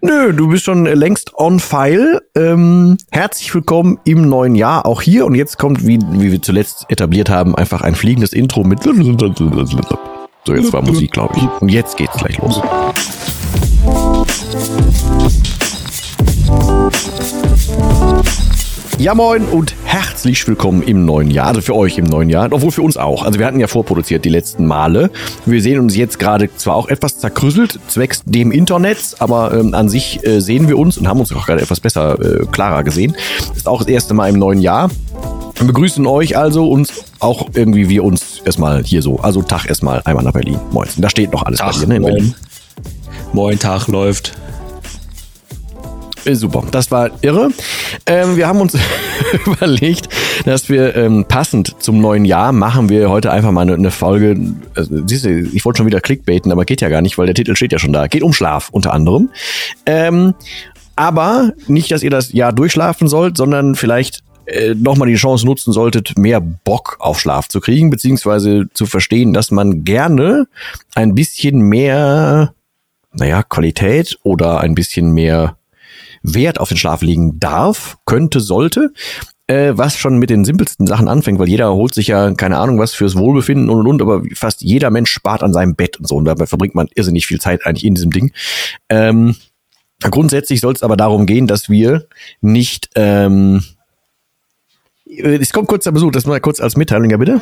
Nö, du bist schon längst on file. Ähm, herzlich willkommen im neuen Jahr auch hier. Und jetzt kommt, wie, wie wir zuletzt etabliert haben, einfach ein fliegendes Intro mit. So, jetzt war Musik, glaube ich. Und jetzt geht's gleich los. Ja moin und herzlich willkommen im neuen Jahr, also für euch im neuen Jahr, obwohl für uns auch. Also wir hatten ja vorproduziert die letzten Male. Wir sehen uns jetzt gerade zwar auch etwas zerkrüsselt, zwecks dem Internet, aber ähm, an sich äh, sehen wir uns und haben uns auch gerade etwas besser, äh, klarer gesehen. Ist auch das erste Mal im neuen Jahr. Wir begrüßen euch also und auch irgendwie wir uns erstmal hier so. Also Tag erstmal einmal nach Berlin. Moin. Da steht noch alles Tag, bei dir, ne? In moin. Berlin. Moin, Tag läuft. Äh, Super, das war irre. Ähm, wir haben uns überlegt, dass wir ähm, passend zum neuen Jahr machen wir heute einfach mal eine, eine Folge. Also, siehst du, ich wollte schon wieder clickbaiten, aber geht ja gar nicht, weil der Titel steht ja schon da. Geht um Schlaf unter anderem. Ähm, aber nicht, dass ihr das Jahr durchschlafen sollt, sondern vielleicht äh, nochmal die Chance nutzen solltet, mehr Bock auf Schlaf zu kriegen, beziehungsweise zu verstehen, dass man gerne ein bisschen mehr, naja, Qualität oder ein bisschen mehr Wert auf den Schlaf legen darf, könnte, sollte, äh, was schon mit den simpelsten Sachen anfängt, weil jeder holt sich ja keine Ahnung was fürs Wohlbefinden und und und, aber fast jeder Mensch spart an seinem Bett und so und dabei verbringt man irrsinnig viel Zeit eigentlich in diesem Ding. Ähm, grundsätzlich soll es aber darum gehen, dass wir nicht ähm, es kommt kurz der Besuch, das mal kurz als Mitteilung, ja bitte?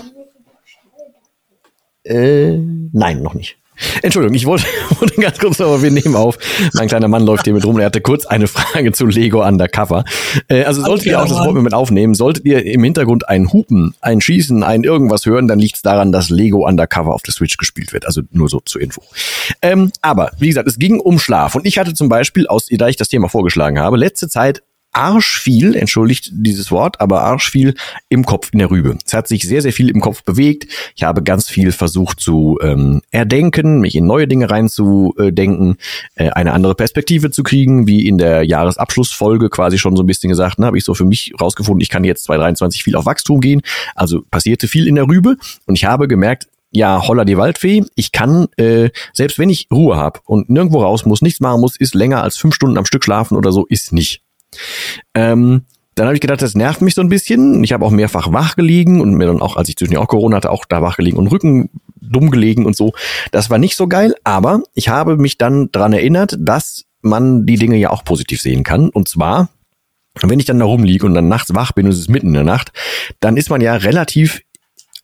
Äh, nein, noch nicht. Entschuldigung, ich wollte, wollte ganz kurz, aber wir nehmen auf. Mein kleiner Mann läuft hier mit rum. Er hatte kurz eine Frage zu Lego Undercover. Äh, also solltet ihr auch das Wort mit aufnehmen, solltet ihr im Hintergrund ein Hupen, ein Schießen, ein irgendwas hören, dann liegt es daran, dass Lego Undercover auf der Switch gespielt wird. Also nur so zur Info. Ähm, aber wie gesagt, es ging um Schlaf und ich hatte zum Beispiel, aus, da ich das Thema vorgeschlagen habe, letzte Zeit arsch viel, entschuldigt dieses Wort, aber arsch viel im Kopf in der Rübe. Es hat sich sehr, sehr viel im Kopf bewegt. Ich habe ganz viel versucht zu ähm, erdenken, mich in neue Dinge reinzudenken, äh, eine andere Perspektive zu kriegen, wie in der Jahresabschlussfolge quasi schon so ein bisschen gesagt, ne, habe ich so für mich rausgefunden, ich kann jetzt 2023 viel auf Wachstum gehen. Also passierte viel in der Rübe und ich habe gemerkt, ja, holla die Waldfee, ich kann, äh, selbst wenn ich Ruhe habe und nirgendwo raus muss, nichts machen muss, ist länger als fünf Stunden am Stück schlafen oder so, ist nicht. Ähm, dann habe ich gedacht, das nervt mich so ein bisschen. Ich habe auch mehrfach wach gelegen und mir dann auch, als ich zwischendurch auch Corona hatte, auch da wach gelegen und Rücken dumm gelegen und so. Das war nicht so geil, aber ich habe mich dann dran erinnert, dass man die Dinge ja auch positiv sehen kann. Und zwar, wenn ich dann da rumliege und dann nachts wach bin und es ist mitten in der Nacht, dann ist man ja relativ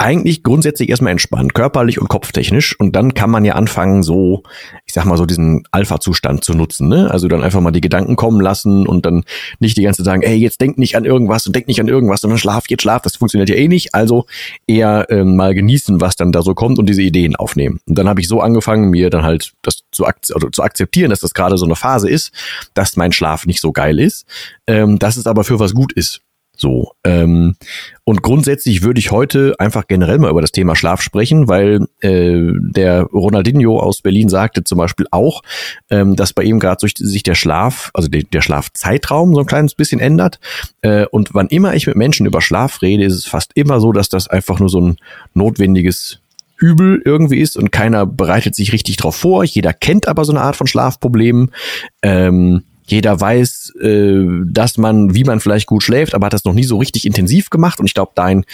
eigentlich grundsätzlich erstmal entspannt, körperlich und kopftechnisch. Und dann kann man ja anfangen, so, ich sag mal, so diesen Alpha-Zustand zu nutzen. Ne? Also dann einfach mal die Gedanken kommen lassen und dann nicht die ganze Zeit sagen, ey, jetzt denk nicht an irgendwas und denk nicht an irgendwas, sondern schlaf, jetzt schlaf. Das funktioniert ja eh nicht. Also eher ähm, mal genießen, was dann da so kommt und diese Ideen aufnehmen. Und dann habe ich so angefangen, mir dann halt das zu, ak also zu akzeptieren, dass das gerade so eine Phase ist, dass mein Schlaf nicht so geil ist, ähm, dass es aber für was gut ist. So. Ähm, und grundsätzlich würde ich heute einfach generell mal über das Thema Schlaf sprechen, weil äh, der Ronaldinho aus Berlin sagte zum Beispiel auch, ähm, dass bei ihm gerade sich der Schlaf, also der, der Schlafzeitraum so ein kleines bisschen ändert. Äh, und wann immer ich mit Menschen über Schlaf rede, ist es fast immer so, dass das einfach nur so ein notwendiges Übel irgendwie ist und keiner bereitet sich richtig drauf vor. Jeder kennt aber so eine Art von Schlafproblemen. Ähm, jeder weiß, äh, dass man, wie man vielleicht gut schläft, aber hat das noch nie so richtig intensiv gemacht. Und ich glaube, dahin,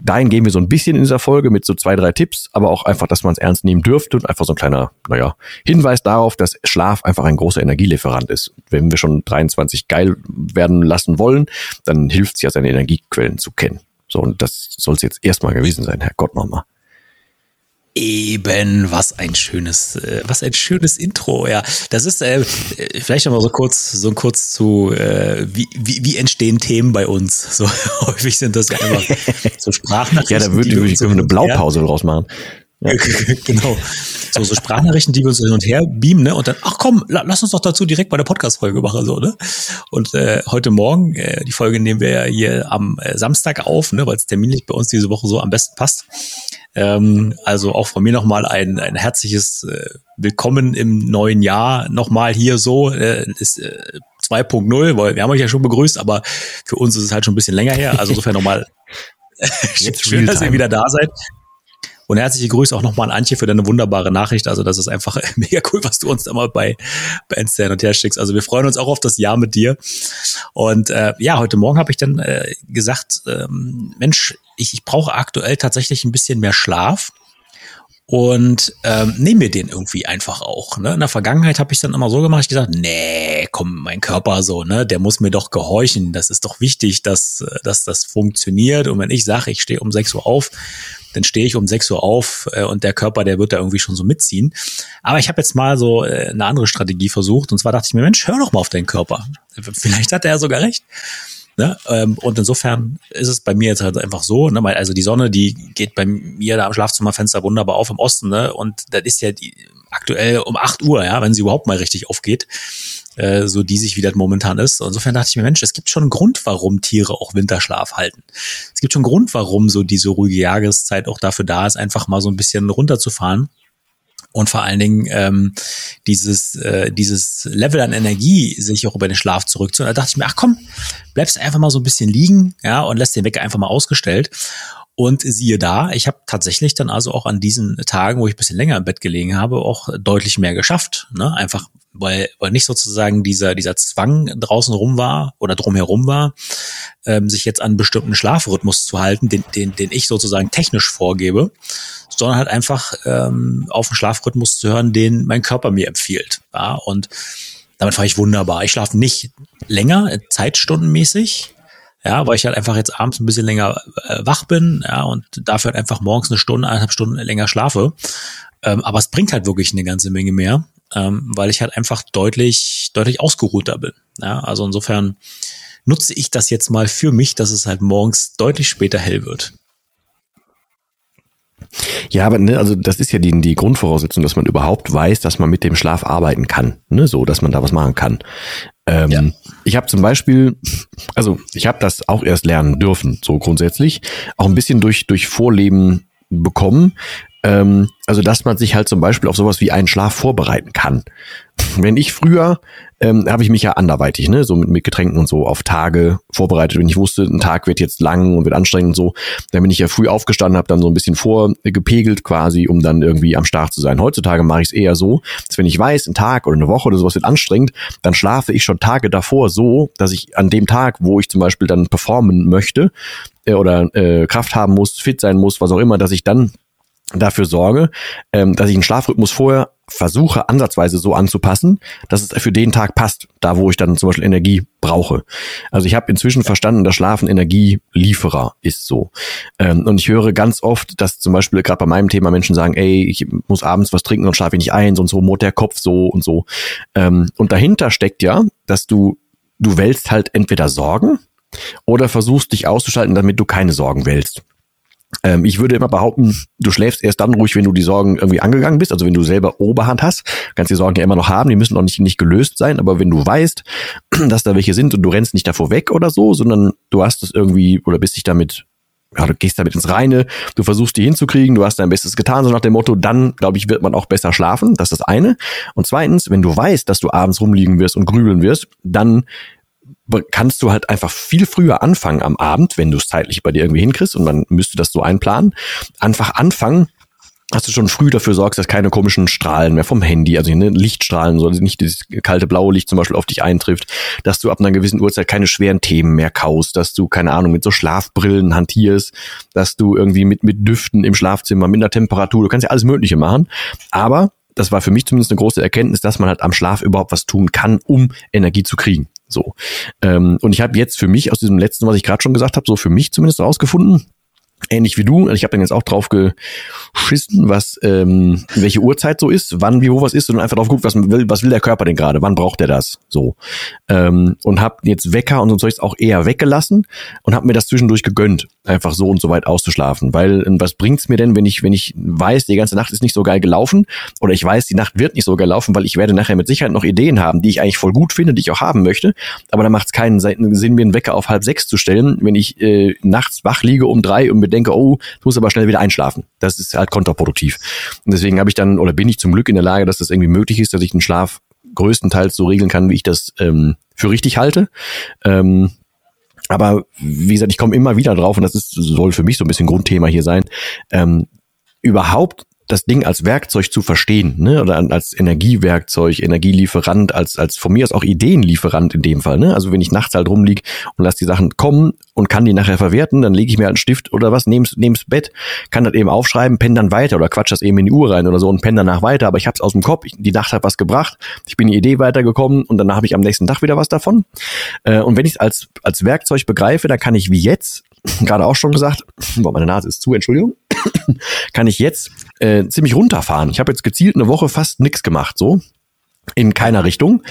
dahin gehen wir so ein bisschen in dieser Folge mit so zwei, drei Tipps, aber auch einfach, dass man es ernst nehmen dürfte und einfach so ein kleiner, naja, Hinweis darauf, dass Schlaf einfach ein großer Energielieferant ist. Wenn wir schon 23 geil werden lassen wollen, dann hilft es ja, seine Energiequellen zu kennen. So, und das soll es jetzt erstmal gewesen sein, Herr Gott nochmal. Eben, was ein schönes, äh, was ein schönes Intro, ja. Das ist äh, vielleicht noch mal so kurz, so kurz zu, äh, wie, wie, wie entstehen Themen bei uns? So häufig sind das ja immer so Sprachnachrichten. Ja, da würde ich uns eine Blaupause draus machen. Her- genau. So, so Sprachnachrichten, die wir uns hin und her beamen, ne? Und dann, ach komm, la, lass uns doch dazu direkt bei der Podcast-Folge machen, so, ne? Und äh, heute Morgen, äh, die Folge nehmen wir ja hier am äh, Samstag auf, ne, weil es terminlich bei uns diese Woche so am besten passt. Ähm, also auch von mir nochmal ein, ein herzliches äh, Willkommen im neuen Jahr. Nochmal hier so, äh, ist äh, 2.0, weil wir haben euch ja schon begrüßt, aber für uns ist es halt schon ein bisschen länger her. Also insofern nochmal schön, dass ihr wieder da seid. Und herzliche Grüße auch nochmal an Antje für deine wunderbare Nachricht. Also das ist einfach mega cool, was du uns da mal bei, bei Instagram und her schickst. Also wir freuen uns auch auf das Jahr mit dir. Und äh, ja, heute Morgen habe ich dann äh, gesagt, ähm, Mensch, ich, ich brauche aktuell tatsächlich ein bisschen mehr Schlaf und ähm, nehme mir den irgendwie einfach auch. Ne? In der Vergangenheit habe ich dann immer so gemacht, ich gesagt, nee, komm, mein Körper so, ne, der muss mir doch gehorchen. Das ist doch wichtig, dass, dass das funktioniert. Und wenn ich sage, ich stehe um 6 Uhr auf, dann stehe ich um 6 Uhr auf äh, und der Körper, der wird da irgendwie schon so mitziehen. Aber ich habe jetzt mal so äh, eine andere Strategie versucht. Und zwar dachte ich mir, Mensch, hör doch mal auf deinen Körper. Vielleicht hat er ja sogar recht. Ne? Ähm, und insofern ist es bei mir jetzt halt einfach so, ne? also die Sonne, die geht bei mir da am Schlafzimmerfenster wunderbar auf im Osten, ne? Und das ist ja die, aktuell um 8 Uhr, ja, wenn sie überhaupt mal richtig aufgeht, äh, so die sich wie das momentan ist. Insofern dachte ich mir, Mensch, es gibt schon einen Grund, warum Tiere auch Winterschlaf halten. Es gibt schon einen Grund, warum so diese ruhige Jahreszeit auch dafür da ist, einfach mal so ein bisschen runterzufahren und vor allen Dingen ähm, dieses, äh, dieses Level an Energie sich auch über den Schlaf zurückzuholen. Da dachte ich mir, ach komm, bleibst einfach mal so ein bisschen liegen, ja, und lässt den Wecker einfach mal ausgestellt. Und siehe da, ich habe tatsächlich dann also auch an diesen Tagen, wo ich ein bisschen länger im Bett gelegen habe, auch deutlich mehr geschafft. Ne? Einfach weil, weil nicht sozusagen dieser, dieser Zwang draußen rum war oder drumherum war, ähm, sich jetzt an einen bestimmten Schlafrhythmus zu halten, den, den, den ich sozusagen technisch vorgebe, sondern halt einfach ähm, auf den Schlafrhythmus zu hören, den mein Körper mir empfiehlt. Ja? Und damit fahre ich wunderbar. Ich schlafe nicht länger, zeitstundenmäßig, ja, weil ich halt einfach jetzt abends ein bisschen länger äh, wach bin, ja, und dafür halt einfach morgens eine Stunde, eineinhalb Stunden länger schlafe. Ähm, aber es bringt halt wirklich eine ganze Menge mehr, ähm, weil ich halt einfach deutlich, deutlich ausgeruhter bin. Ja, also insofern nutze ich das jetzt mal für mich, dass es halt morgens deutlich später hell wird. Ja, aber ne, also das ist ja die, die Grundvoraussetzung, dass man überhaupt weiß, dass man mit dem Schlaf arbeiten kann, ne, so, dass man da was machen kann. Ähm, ja. Ich habe zum Beispiel, also ich habe das auch erst lernen dürfen, so grundsätzlich, auch ein bisschen durch durch Vorleben bekommen. Ähm, also dass man sich halt zum Beispiel auf sowas wie einen Schlaf vorbereiten kann. Wenn ich früher, ähm, habe ich mich ja anderweitig, ne, so mit, mit Getränken und so auf Tage vorbereitet. Wenn ich wusste, ein Tag wird jetzt lang und wird anstrengend und so, dann bin ich ja früh aufgestanden, habe dann so ein bisschen vorgepegelt quasi, um dann irgendwie am Start zu sein. Heutzutage mache ich es eher so, dass wenn ich weiß, ein Tag oder eine Woche oder sowas wird anstrengend, dann schlafe ich schon Tage davor so, dass ich an dem Tag, wo ich zum Beispiel dann performen möchte äh, oder äh, Kraft haben muss, fit sein muss, was auch immer, dass ich dann dafür sorge, ähm, dass ich einen Schlafrhythmus vorher versuche, ansatzweise so anzupassen, dass es für den Tag passt, da wo ich dann zum Beispiel Energie brauche. Also ich habe inzwischen verstanden, dass Schlafen Energielieferer ist so. Ähm, und ich höre ganz oft, dass zum Beispiel gerade bei meinem Thema Menschen sagen, ey, ich muss abends was trinken und schlafe ich nicht ein, sonst so mot der Kopf so und so. Ähm, und dahinter steckt ja, dass du, du wälzt halt entweder Sorgen oder versuchst dich auszuschalten, damit du keine Sorgen wälzt. Ähm, ich würde immer behaupten, du schläfst erst dann ruhig, wenn du die Sorgen irgendwie angegangen bist, also wenn du selber Oberhand hast, kannst die Sorgen ja immer noch haben, die müssen noch nicht, nicht gelöst sein, aber wenn du weißt, dass da welche sind und du rennst nicht davor weg oder so, sondern du hast es irgendwie oder bist dich damit ja, du gehst damit ins Reine, du versuchst die hinzukriegen, du hast dein Bestes getan, so nach dem Motto, dann, glaube ich, wird man auch besser schlafen. Das ist das eine. Und zweitens, wenn du weißt, dass du abends rumliegen wirst und grübeln wirst, dann kannst du halt einfach viel früher anfangen am Abend, wenn du es zeitlich bei dir irgendwie hinkriegst und man müsste das so einplanen, einfach anfangen, dass du schon früh dafür sorgst, dass keine komischen Strahlen mehr vom Handy, also ne, Lichtstrahlen, so nicht dieses kalte blaue Licht zum Beispiel auf dich eintrifft, dass du ab einer gewissen Uhrzeit keine schweren Themen mehr kaust, dass du, keine Ahnung, mit so Schlafbrillen hantierst, dass du irgendwie mit, mit Düften im Schlafzimmer, mit einer Temperatur, du kannst ja alles Mögliche machen, aber das war für mich zumindest eine große Erkenntnis, dass man halt am Schlaf überhaupt was tun kann, um Energie zu kriegen. So. Ähm, und ich habe jetzt für mich aus diesem letzten, was ich gerade schon gesagt habe, so für mich zumindest rausgefunden, ähnlich wie du. Ich habe dann jetzt auch drauf geschissen, was ähm, welche Uhrzeit so ist, wann wie wo was ist und einfach drauf geguckt, was will, was will der Körper denn gerade, wann braucht er das? So ähm, und habe jetzt Wecker und so Zeugs auch eher weggelassen und habe mir das zwischendurch gegönnt, einfach so und so weit auszuschlafen, weil ähm, was bringt's mir denn, wenn ich wenn ich weiß, die ganze Nacht ist nicht so geil gelaufen oder ich weiß, die Nacht wird nicht so geil laufen, weil ich werde nachher mit Sicherheit noch Ideen haben, die ich eigentlich voll gut finde, die ich auch haben möchte, aber dann macht es keinen Sinn, mir einen Wecker auf halb sechs zu stellen, wenn ich äh, nachts wach liege um drei und mir denke, oh, du musst aber schnell wieder einschlafen. Das ist halt kontraproduktiv. Und deswegen habe ich dann, oder bin ich zum Glück in der Lage, dass das irgendwie möglich ist, dass ich den Schlaf größtenteils so regeln kann, wie ich das ähm, für richtig halte. Ähm, aber wie gesagt, ich komme immer wieder drauf, und das ist, soll für mich so ein bisschen Grundthema hier sein. Ähm, überhaupt das Ding als Werkzeug zu verstehen, ne? Oder als Energiewerkzeug, Energielieferant, als, als von mir aus auch Ideenlieferant in dem Fall, ne? Also wenn ich nachts halt rumlieg und lass die Sachen kommen und kann die nachher verwerten, dann lege ich mir halt einen Stift oder was, nehm's, nehm's Bett, kann das eben aufschreiben, penne dann weiter oder quatsch das eben in die Uhr rein oder so und penne danach weiter, aber ich hab's aus dem Kopf, ich, die Nacht hat was gebracht, ich bin die Idee weitergekommen und danach habe ich am nächsten Tag wieder was davon. Äh, und wenn ich es als, als Werkzeug begreife, dann kann ich wie jetzt gerade auch schon gesagt, boah, meine Nase ist zu, Entschuldigung, kann ich jetzt äh, ziemlich runterfahren. Ich habe jetzt gezielt eine Woche fast nichts gemacht, so in keiner Richtung.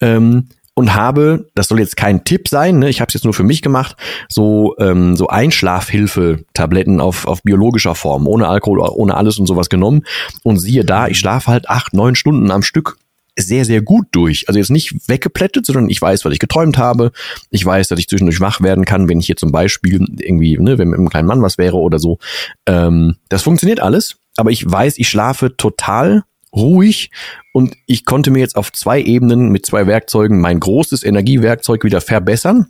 Ähm, und habe, das soll jetzt kein Tipp sein, ne, ich habe es jetzt nur für mich gemacht, so ähm, so Einschlafhilfe-Tabletten auf, auf biologischer Form, ohne Alkohol, ohne alles und sowas genommen. Und siehe da, ich schlafe halt acht, neun Stunden am Stück sehr, sehr gut durch. Also jetzt nicht weggeplättet, sondern ich weiß, was ich geträumt habe. Ich weiß, dass ich zwischendurch wach werden kann, wenn ich hier zum Beispiel irgendwie, ne, wenn mit einem kleinen Mann was wäre oder so. Ähm, das funktioniert alles, aber ich weiß, ich schlafe total ruhig und ich konnte mir jetzt auf zwei Ebenen mit zwei Werkzeugen mein großes Energiewerkzeug wieder verbessern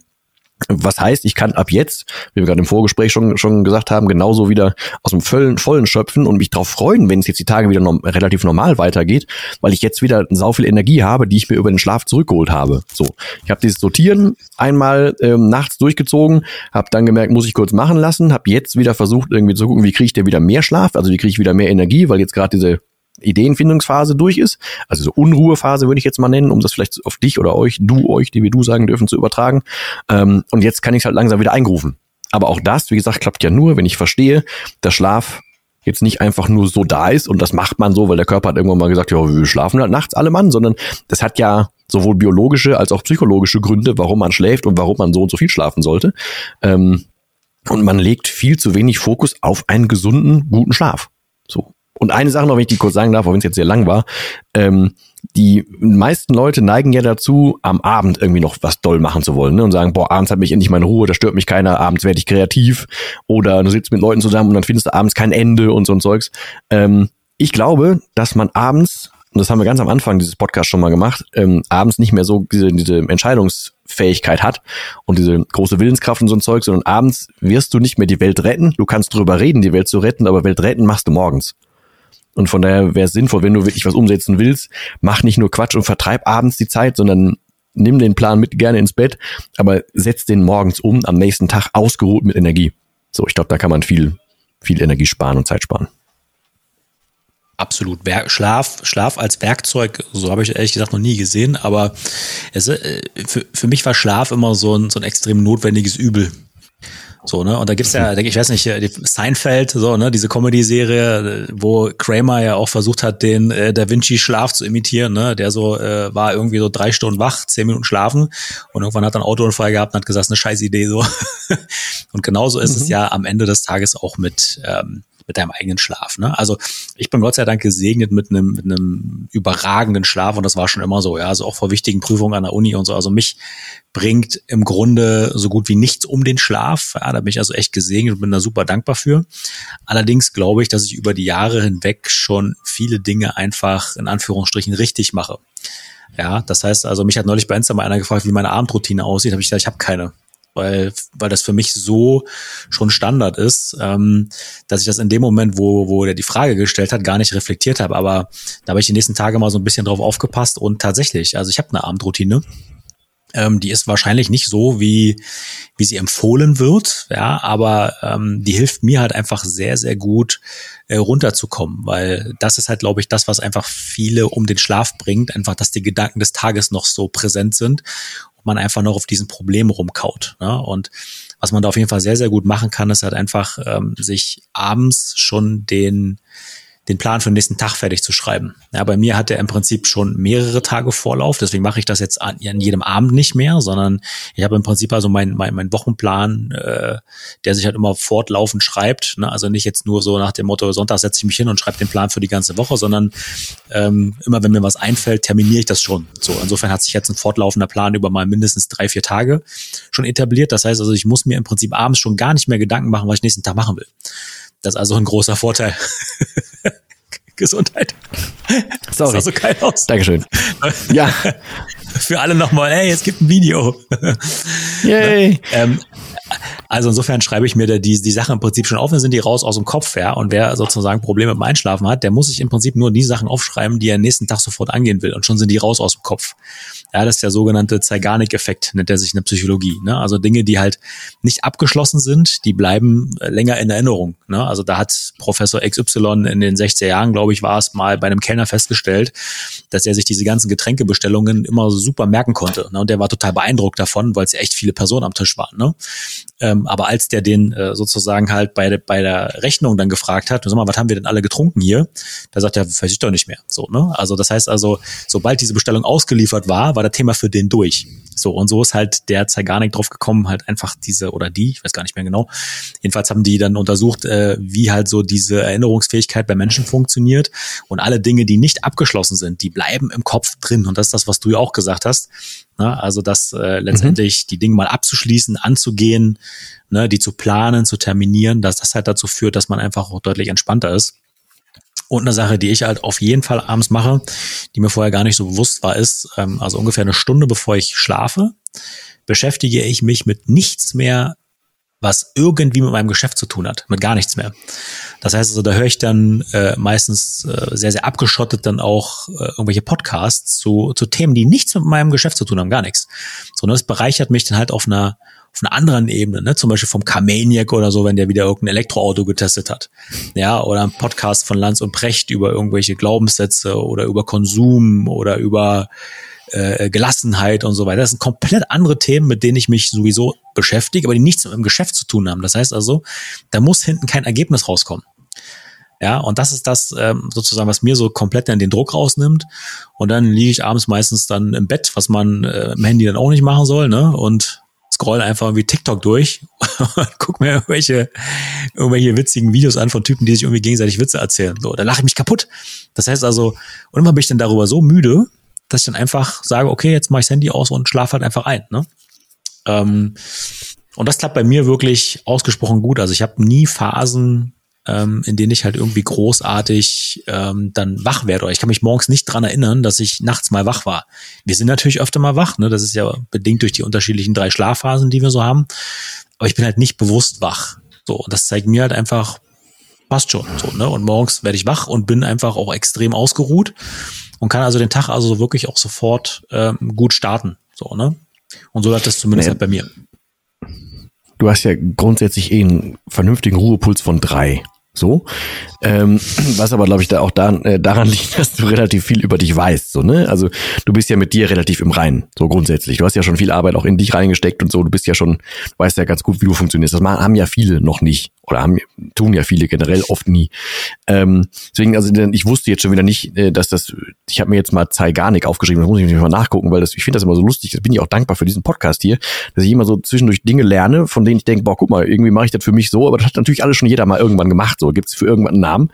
was heißt, ich kann ab jetzt, wie wir gerade im Vorgespräch schon, schon gesagt haben, genauso wieder aus dem vollen, vollen schöpfen und mich darauf freuen, wenn es jetzt die Tage wieder norm, relativ normal weitergeht, weil ich jetzt wieder sau viel Energie habe, die ich mir über den Schlaf zurückgeholt habe. So, ich habe dieses Sortieren einmal ähm, nachts durchgezogen, habe dann gemerkt, muss ich kurz machen lassen, habe jetzt wieder versucht irgendwie zu gucken, wie kriege ich denn wieder mehr Schlaf, also wie kriege ich wieder mehr Energie, weil jetzt gerade diese Ideenfindungsphase durch ist, also so Unruhephase würde ich jetzt mal nennen, um das vielleicht auf dich oder euch, du euch, die wir du sagen dürfen, zu übertragen. Ähm, und jetzt kann ich halt langsam wieder eingrufen. Aber auch das, wie gesagt, klappt ja nur, wenn ich verstehe, dass Schlaf jetzt nicht einfach nur so da ist und das macht man so, weil der Körper hat irgendwann mal gesagt, ja, wir schlafen halt nachts alle Mann, sondern das hat ja sowohl biologische als auch psychologische Gründe, warum man schläft und warum man so und so viel schlafen sollte. Ähm, und man legt viel zu wenig Fokus auf einen gesunden, guten Schlaf. Und eine Sache noch, wenn ich die kurz sagen darf, auch wenn es jetzt sehr lang war. Ähm, die meisten Leute neigen ja dazu, am Abend irgendwie noch was doll machen zu wollen ne? und sagen, boah, abends hat mich endlich meine Ruhe, da stört mich keiner, abends werde ich kreativ oder du sitzt mit Leuten zusammen und dann findest du abends kein Ende und so ein Zeugs. Ähm, ich glaube, dass man abends, und das haben wir ganz am Anfang dieses Podcast schon mal gemacht, ähm, abends nicht mehr so diese, diese Entscheidungsfähigkeit hat und diese große Willenskraft und so ein Zeug, sondern abends wirst du nicht mehr die Welt retten. Du kannst drüber reden, die Welt zu retten, aber Welt retten machst du morgens. Und von daher wäre es sinnvoll, wenn du wirklich was umsetzen willst, mach nicht nur Quatsch und vertreib abends die Zeit, sondern nimm den Plan mit gerne ins Bett, aber setz den morgens um, am nächsten Tag ausgeruht mit Energie. So, ich glaube, da kann man viel, viel Energie sparen und Zeit sparen. Absolut. Schlaf, Schlaf als Werkzeug, so habe ich ehrlich gesagt noch nie gesehen, aber es, äh, für, für mich war Schlaf immer so ein, so ein extrem notwendiges Übel. So, ne? Und da gibt's ja, ich weiß nicht, die Seinfeld, so, ne, diese Comedy-Serie, wo Kramer ja auch versucht hat, den äh, Da Vinci-Schlaf zu imitieren, ne? Der so äh, war irgendwie so drei Stunden wach, zehn Minuten schlafen und irgendwann hat er einen Autounfall gehabt und hat gesagt, eine scheiß Idee so. und genauso ist mhm. es ja am Ende des Tages auch mit ähm, mit deinem eigenen Schlaf. Ne? Also ich bin Gott sei Dank gesegnet mit einem, mit einem überragenden Schlaf und das war schon immer so, ja, also auch vor wichtigen Prüfungen an der Uni und so. Also mich bringt im Grunde so gut wie nichts um den Schlaf. Ja, da bin ich also echt gesegnet und bin da super dankbar für. Allerdings glaube ich, dass ich über die Jahre hinweg schon viele Dinge einfach in Anführungsstrichen richtig mache. Ja, das heißt also, mich hat neulich bei Insta mal einer gefragt, wie meine Abendroutine aussieht. Habe ich gesagt, ich habe keine weil, weil das für mich so schon Standard ist, ähm, dass ich das in dem Moment, wo, wo der die Frage gestellt hat, gar nicht reflektiert habe. Aber da habe ich die nächsten Tage mal so ein bisschen drauf aufgepasst und tatsächlich, also ich habe eine Abendroutine. Ähm, die ist wahrscheinlich nicht so, wie, wie sie empfohlen wird, ja, aber ähm, die hilft mir halt einfach sehr, sehr gut äh, runterzukommen, weil das ist halt, glaube ich, das, was einfach viele um den Schlaf bringt, einfach, dass die Gedanken des Tages noch so präsent sind man einfach noch auf diesen Problemen rumkaut. Ne? Und was man da auf jeden Fall sehr, sehr gut machen kann, ist halt einfach ähm, sich abends schon den den Plan für den nächsten Tag fertig zu schreiben. Ja, bei mir hat er im Prinzip schon mehrere Tage Vorlauf, deswegen mache ich das jetzt an, an jedem Abend nicht mehr, sondern ich habe im Prinzip also meinen mein, mein Wochenplan, äh, der sich halt immer fortlaufend schreibt. Ne? Also nicht jetzt nur so nach dem Motto, Sonntag setze ich mich hin und schreibe den Plan für die ganze Woche, sondern ähm, immer wenn mir was einfällt, terminiere ich das schon. So, insofern hat sich jetzt ein fortlaufender Plan über mal mindestens drei, vier Tage schon etabliert. Das heißt also, ich muss mir im Prinzip abends schon gar nicht mehr Gedanken machen, was ich nächsten Tag machen will. Das ist also ein großer Vorteil. Gesundheit. Sorry. Das sah so geil aus. Dankeschön. Ja. Für alle nochmal, hey, es gibt ein Video. Yay. Ähm, Also insofern schreibe ich mir da die, die Sachen im Prinzip schon auf, dann sind die raus aus dem Kopf, ja. Und wer sozusagen Probleme beim Einschlafen hat, der muss sich im Prinzip nur die Sachen aufschreiben, die er nächsten Tag sofort angehen will. Und schon sind die raus aus dem Kopf. Ja, das ist der sogenannte Zeigarnik-Effekt, nennt er sich in der Psychologie. Ne? Also Dinge, die halt nicht abgeschlossen sind, die bleiben länger in Erinnerung. Ne? Also da hat Professor XY in den 60er Jahren, glaube ich, war es mal bei einem Kellner festgestellt, dass er sich diese ganzen Getränkebestellungen immer super merken konnte. Ne? Und der war total beeindruckt davon, weil es echt viele Personen am Tisch waren. Ne? Ähm, aber als der den äh, sozusagen halt bei, bei der Rechnung dann gefragt hat, sag mal, was haben wir denn alle getrunken hier? Da sagt er, weiß ich doch nicht mehr. So, ne? Also das heißt also, sobald diese Bestellung ausgeliefert war, war das Thema für den durch. So, und so ist halt der Zeigarnik drauf gekommen, halt einfach diese, oder die, ich weiß gar nicht mehr genau. Jedenfalls haben die dann untersucht, äh, wie halt so diese Erinnerungsfähigkeit bei Menschen funktioniert. Und alle Dinge, die nicht abgeschlossen sind, die bleiben im Kopf drin. Und das ist das, was du ja auch gesagt hast. Ne? Also das äh, letztendlich mhm. die Dinge mal abzuschließen, anzugehen, ne? die zu planen, zu terminieren, dass das halt dazu führt, dass man einfach auch deutlich entspannter ist. Und eine Sache, die ich halt auf jeden Fall abends mache, die mir vorher gar nicht so bewusst war, ist, ähm, also ungefähr eine Stunde bevor ich schlafe, beschäftige ich mich mit nichts mehr, was irgendwie mit meinem Geschäft zu tun hat, mit gar nichts mehr. Das heißt also, da höre ich dann äh, meistens äh, sehr, sehr abgeschottet dann auch äh, irgendwelche Podcasts zu, zu Themen, die nichts mit meinem Geschäft zu tun haben, gar nichts. Sondern es bereichert mich dann halt auf einer auf einer anderen Ebene, ne? zum Beispiel vom Carmaniac oder so, wenn der wieder irgendein Elektroauto getestet hat. Ja, oder ein Podcast von Lanz und Precht über irgendwelche Glaubenssätze oder über Konsum oder über äh, Gelassenheit und so weiter. Das sind komplett andere Themen, mit denen ich mich sowieso beschäftige, aber die nichts mit dem Geschäft zu tun haben. Das heißt also, da muss hinten kein Ergebnis rauskommen. Ja, und das ist das ähm, sozusagen, was mir so komplett dann den Druck rausnimmt. Und dann liege ich abends meistens dann im Bett, was man äh, im Handy dann auch nicht machen soll, ne? Und scroll einfach wie TikTok durch und guck mir irgendwelche, irgendwelche witzigen Videos an von Typen, die sich irgendwie gegenseitig Witze erzählen. So, da lache ich mich kaputt. Das heißt also, und immer bin ich dann darüber so müde, dass ich dann einfach sage, okay, jetzt mache ich das Handy aus und schlafe halt einfach ein. Ne? Ähm, und das klappt bei mir wirklich ausgesprochen gut. Also ich habe nie Phasen, ähm, in denen ich halt irgendwie großartig ähm, dann wach werde. Oder ich kann mich morgens nicht dran erinnern, dass ich nachts mal wach war. Wir sind natürlich öfter mal wach, ne? Das ist ja bedingt durch die unterschiedlichen drei Schlafphasen, die wir so haben. Aber ich bin halt nicht bewusst wach. So, und das zeigt mir halt einfach, passt schon. So, ne? Und morgens werde ich wach und bin einfach auch extrem ausgeruht und kann also den Tag also wirklich auch sofort ähm, gut starten. So, ne? Und so läuft das zumindest nee. halt bei mir. Du hast ja grundsätzlich eh einen vernünftigen Ruhepuls von drei. So. Ähm, was aber, glaube ich, da auch da, äh, daran liegt, dass du relativ viel über dich weißt. So, ne? Also du bist ja mit dir relativ im Reinen, so grundsätzlich. Du hast ja schon viel Arbeit auch in dich reingesteckt und so. Du bist ja schon, weißt ja ganz gut, wie du funktionierst. Das haben ja viele noch nicht. Oder haben, tun ja viele generell oft nie. Ähm, deswegen, also ich wusste jetzt schon wieder nicht, äh, dass das, ich habe mir jetzt mal Zeigarnik aufgeschrieben, das muss ich mal nachgucken, weil das, ich finde das immer so lustig, das bin ich auch dankbar für diesen Podcast hier, dass ich immer so zwischendurch Dinge lerne, von denen ich denke, boah, guck mal, irgendwie mache ich das für mich so, aber das hat natürlich alles schon jeder mal irgendwann gemacht. So, gibt's für irgendwann einen Namen.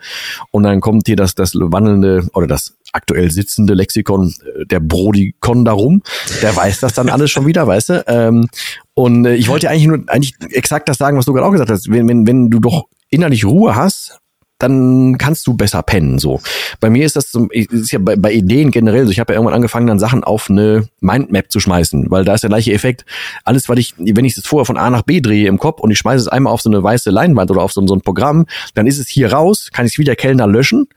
Und dann kommt hier das, das wandelnde oder das aktuell sitzende Lexikon äh, der Brodikon darum. Der weiß das dann alles schon wieder, weißt du? Ähm, und äh, ich wollte eigentlich nur eigentlich exakt das sagen, was du gerade auch gesagt hast. Wenn, wenn, wenn du doch innerlich Ruhe hast, dann kannst du besser pennen. So. Bei mir ist das so, ist ja bei, bei Ideen generell so. Ich habe ja irgendwann angefangen, dann Sachen auf eine Mindmap zu schmeißen, weil da ist der gleiche Effekt. Alles, was ich, wenn ich es vorher von A nach B drehe im Kopf und ich schmeiße es einmal auf so eine weiße Leinwand oder auf so, so ein Programm, dann ist es hier raus, kann ich es wieder Kellner löschen.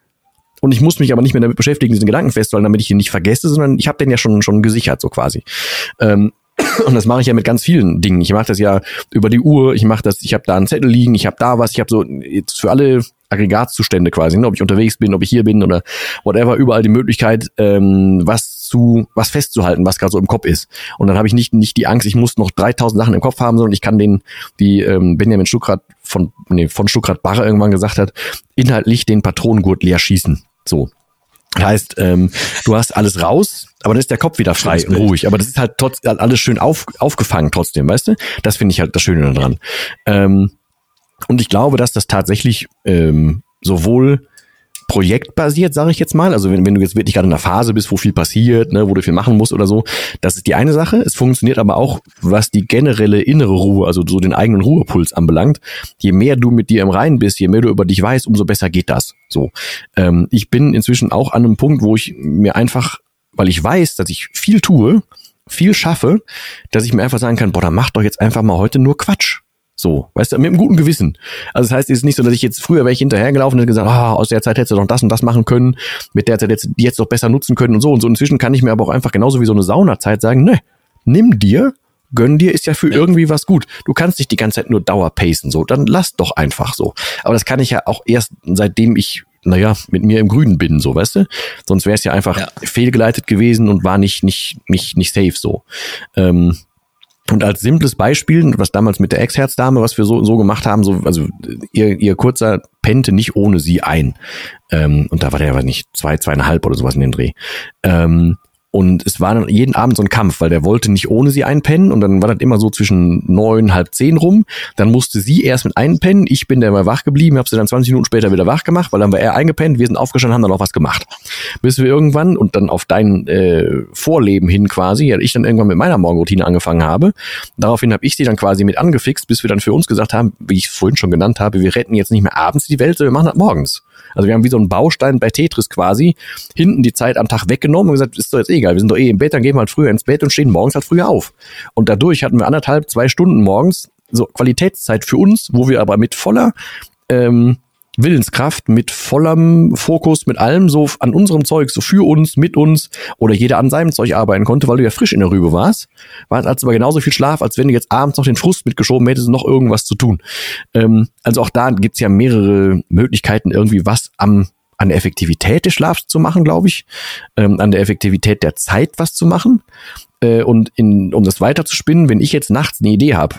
Und ich muss mich aber nicht mehr damit beschäftigen, diesen Gedanken festzuhalten, damit ich ihn nicht vergesse, sondern ich habe den ja schon schon gesichert, so quasi. Ähm, und das mache ich ja mit ganz vielen Dingen. Ich mache das ja über die Uhr, ich mache das, ich habe da einen Zettel liegen, ich habe da was, ich habe so jetzt für alle Aggregatzustände quasi, ne? ob ich unterwegs bin, ob ich hier bin oder whatever, überall die Möglichkeit, ähm, was zu, was festzuhalten, was gerade so im Kopf ist. Und dann habe ich nicht nicht die Angst, ich muss noch 3000 Sachen im Kopf haben, sondern ich kann den, wie ähm, Benjamin Stuckrad von nee, von Stuckrad Barre irgendwann gesagt hat, inhaltlich den Patronengurt leer schießen. So, Heißt, ähm, du hast alles raus, aber dann ist der Kopf wieder frei und ruhig. Aber das ist halt trotz, alles schön auf, aufgefangen trotzdem, weißt du? Das finde ich halt das Schöne daran. Ähm, und ich glaube, dass das tatsächlich ähm, sowohl projektbasiert, sage ich jetzt mal. Also wenn, wenn du jetzt wirklich gerade in einer Phase bist, wo viel passiert, ne, wo du viel machen musst oder so, das ist die eine Sache. Es funktioniert aber auch, was die generelle innere Ruhe, also so den eigenen Ruhepuls anbelangt. Je mehr du mit dir im Reinen bist, je mehr du über dich weißt, umso besser geht das. So, ähm, ich bin inzwischen auch an einem Punkt, wo ich mir einfach, weil ich weiß, dass ich viel tue, viel schaffe, dass ich mir einfach sagen kann, boah, dann mach doch jetzt einfach mal heute nur Quatsch. So, weißt du, mit einem guten Gewissen. Also das heißt, es ist nicht so, dass ich jetzt früher wäre ich hinterhergelaufen und gesagt, ah, aus der Zeit hättest du doch das und das machen können, mit der Zeit die jetzt doch besser nutzen können und so und so. Inzwischen kann ich mir aber auch einfach genauso wie so eine Saunazeit sagen, ne, nimm dir, gönn dir, ist ja für ja. irgendwie was gut. Du kannst nicht die ganze Zeit nur Dauer pacen, so, dann lass doch einfach so. Aber das kann ich ja auch erst, seitdem ich naja, mit mir im Grünen bin, so, weißt du? Sonst wäre es ja einfach ja. fehlgeleitet gewesen und war nicht, nicht, nicht, nicht safe so. Ähm, und als simples Beispiel, was damals mit der Ex-Herzdame, was wir so, so gemacht haben, so, also ihr, ihr kurzer pennte nicht ohne sie ein. Ähm, und da war der aber nicht zwei, zweieinhalb oder sowas in den Dreh. Ähm, und es war jeden Abend so ein Kampf, weil der wollte nicht ohne sie einpennen und dann war das immer so zwischen neun, halb zehn rum. Dann musste sie erst mit einpennen. Ich bin dann mal wach geblieben, habe sie dann 20 Minuten später wieder wach gemacht, weil dann war er eingepennt, wir sind aufgestanden, haben dann auch was gemacht. Bis wir irgendwann und dann auf dein äh, Vorleben hin quasi, ja, ich dann irgendwann mit meiner Morgenroutine angefangen habe. Daraufhin habe ich sie dann quasi mit angefixt, bis wir dann für uns gesagt haben, wie ich es vorhin schon genannt habe, wir retten jetzt nicht mehr abends die Welt, sondern wir machen das morgens. Also wir haben wie so einen Baustein bei Tetris quasi hinten die Zeit am Tag weggenommen und gesagt, ist doch jetzt egal, wir sind doch eh im Bett, dann gehen wir halt früher ins Bett und stehen morgens halt früher auf. Und dadurch hatten wir anderthalb, zwei Stunden morgens so Qualitätszeit für uns, wo wir aber mit voller ähm, Willenskraft, mit vollem Fokus, mit allem so an unserem Zeug, so für uns, mit uns oder jeder an seinem Zeug arbeiten konnte, weil du ja frisch in der Rübe warst, war es aber genauso viel Schlaf, als wenn du jetzt abends noch den Frust mitgeschoben hättest, noch irgendwas zu tun. Ähm, also auch da gibt's ja mehrere Möglichkeiten, irgendwie was am an der Effektivität des Schlafs zu machen, glaube ich, ähm, an der Effektivität der Zeit was zu machen. Äh, und in, um das weiter zu spinnen, wenn ich jetzt nachts eine Idee habe,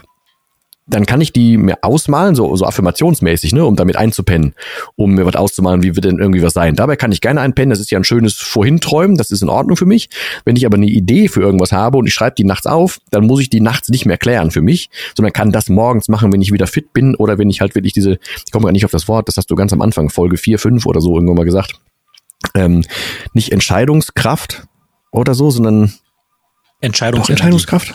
dann kann ich die mir ausmalen, so, so affirmationsmäßig, ne, um damit einzupennen, um mir was auszumalen, wie wird denn irgendwie was sein. Dabei kann ich gerne einpennen, das ist ja ein schönes Vorhinträumen, das ist in Ordnung für mich. Wenn ich aber eine Idee für irgendwas habe und ich schreibe die nachts auf, dann muss ich die nachts nicht mehr klären für mich, sondern kann das morgens machen, wenn ich wieder fit bin oder wenn ich halt wirklich diese, ich komme gar nicht auf das Wort, das hast du ganz am Anfang, Folge 4, 5 oder so irgendwann mal gesagt, ähm, nicht Entscheidungskraft oder so, sondern Entscheidungs Entscheidungskraft.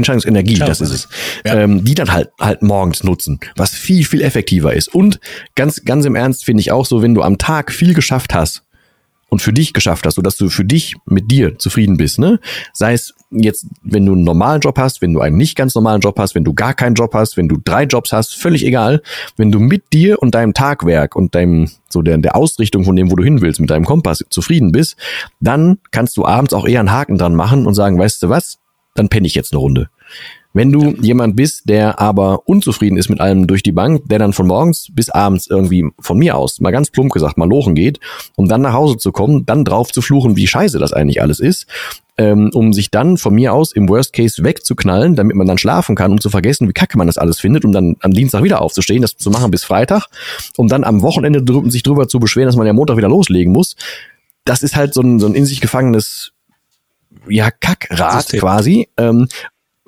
Entscheidungsenergie, Klar, das ist es, ja. ähm, die dann halt halt morgens nutzen, was viel viel effektiver ist. Und ganz ganz im Ernst finde ich auch so, wenn du am Tag viel geschafft hast und für dich geschafft hast, sodass du für dich mit dir zufrieden bist, ne? Sei es jetzt, wenn du einen normalen Job hast, wenn du einen nicht ganz normalen Job hast, wenn du gar keinen Job hast, wenn du drei Jobs hast, völlig egal. Wenn du mit dir und deinem Tagwerk und deinem so der, der Ausrichtung von dem, wo du hin willst, mit deinem Kompass zufrieden bist, dann kannst du abends auch eher einen Haken dran machen und sagen, weißt du was, dann penne ich jetzt eine Runde. Wenn du jemand bist, der aber unzufrieden ist mit allem durch die Bank, der dann von morgens bis abends irgendwie von mir aus, mal ganz plump gesagt, mal lochen geht, um dann nach Hause zu kommen, dann drauf zu fluchen, wie scheiße das eigentlich alles ist, ähm, um sich dann von mir aus im Worst Case wegzuknallen, damit man dann schlafen kann, um zu vergessen, wie kacke man das alles findet, um dann am Dienstag wieder aufzustehen, das zu machen bis Freitag, um dann am Wochenende drü sich drüber zu beschweren, dass man ja Montag wieder loslegen muss. Das ist halt so ein, so ein in sich gefangenes ja, Kackrad quasi, ähm,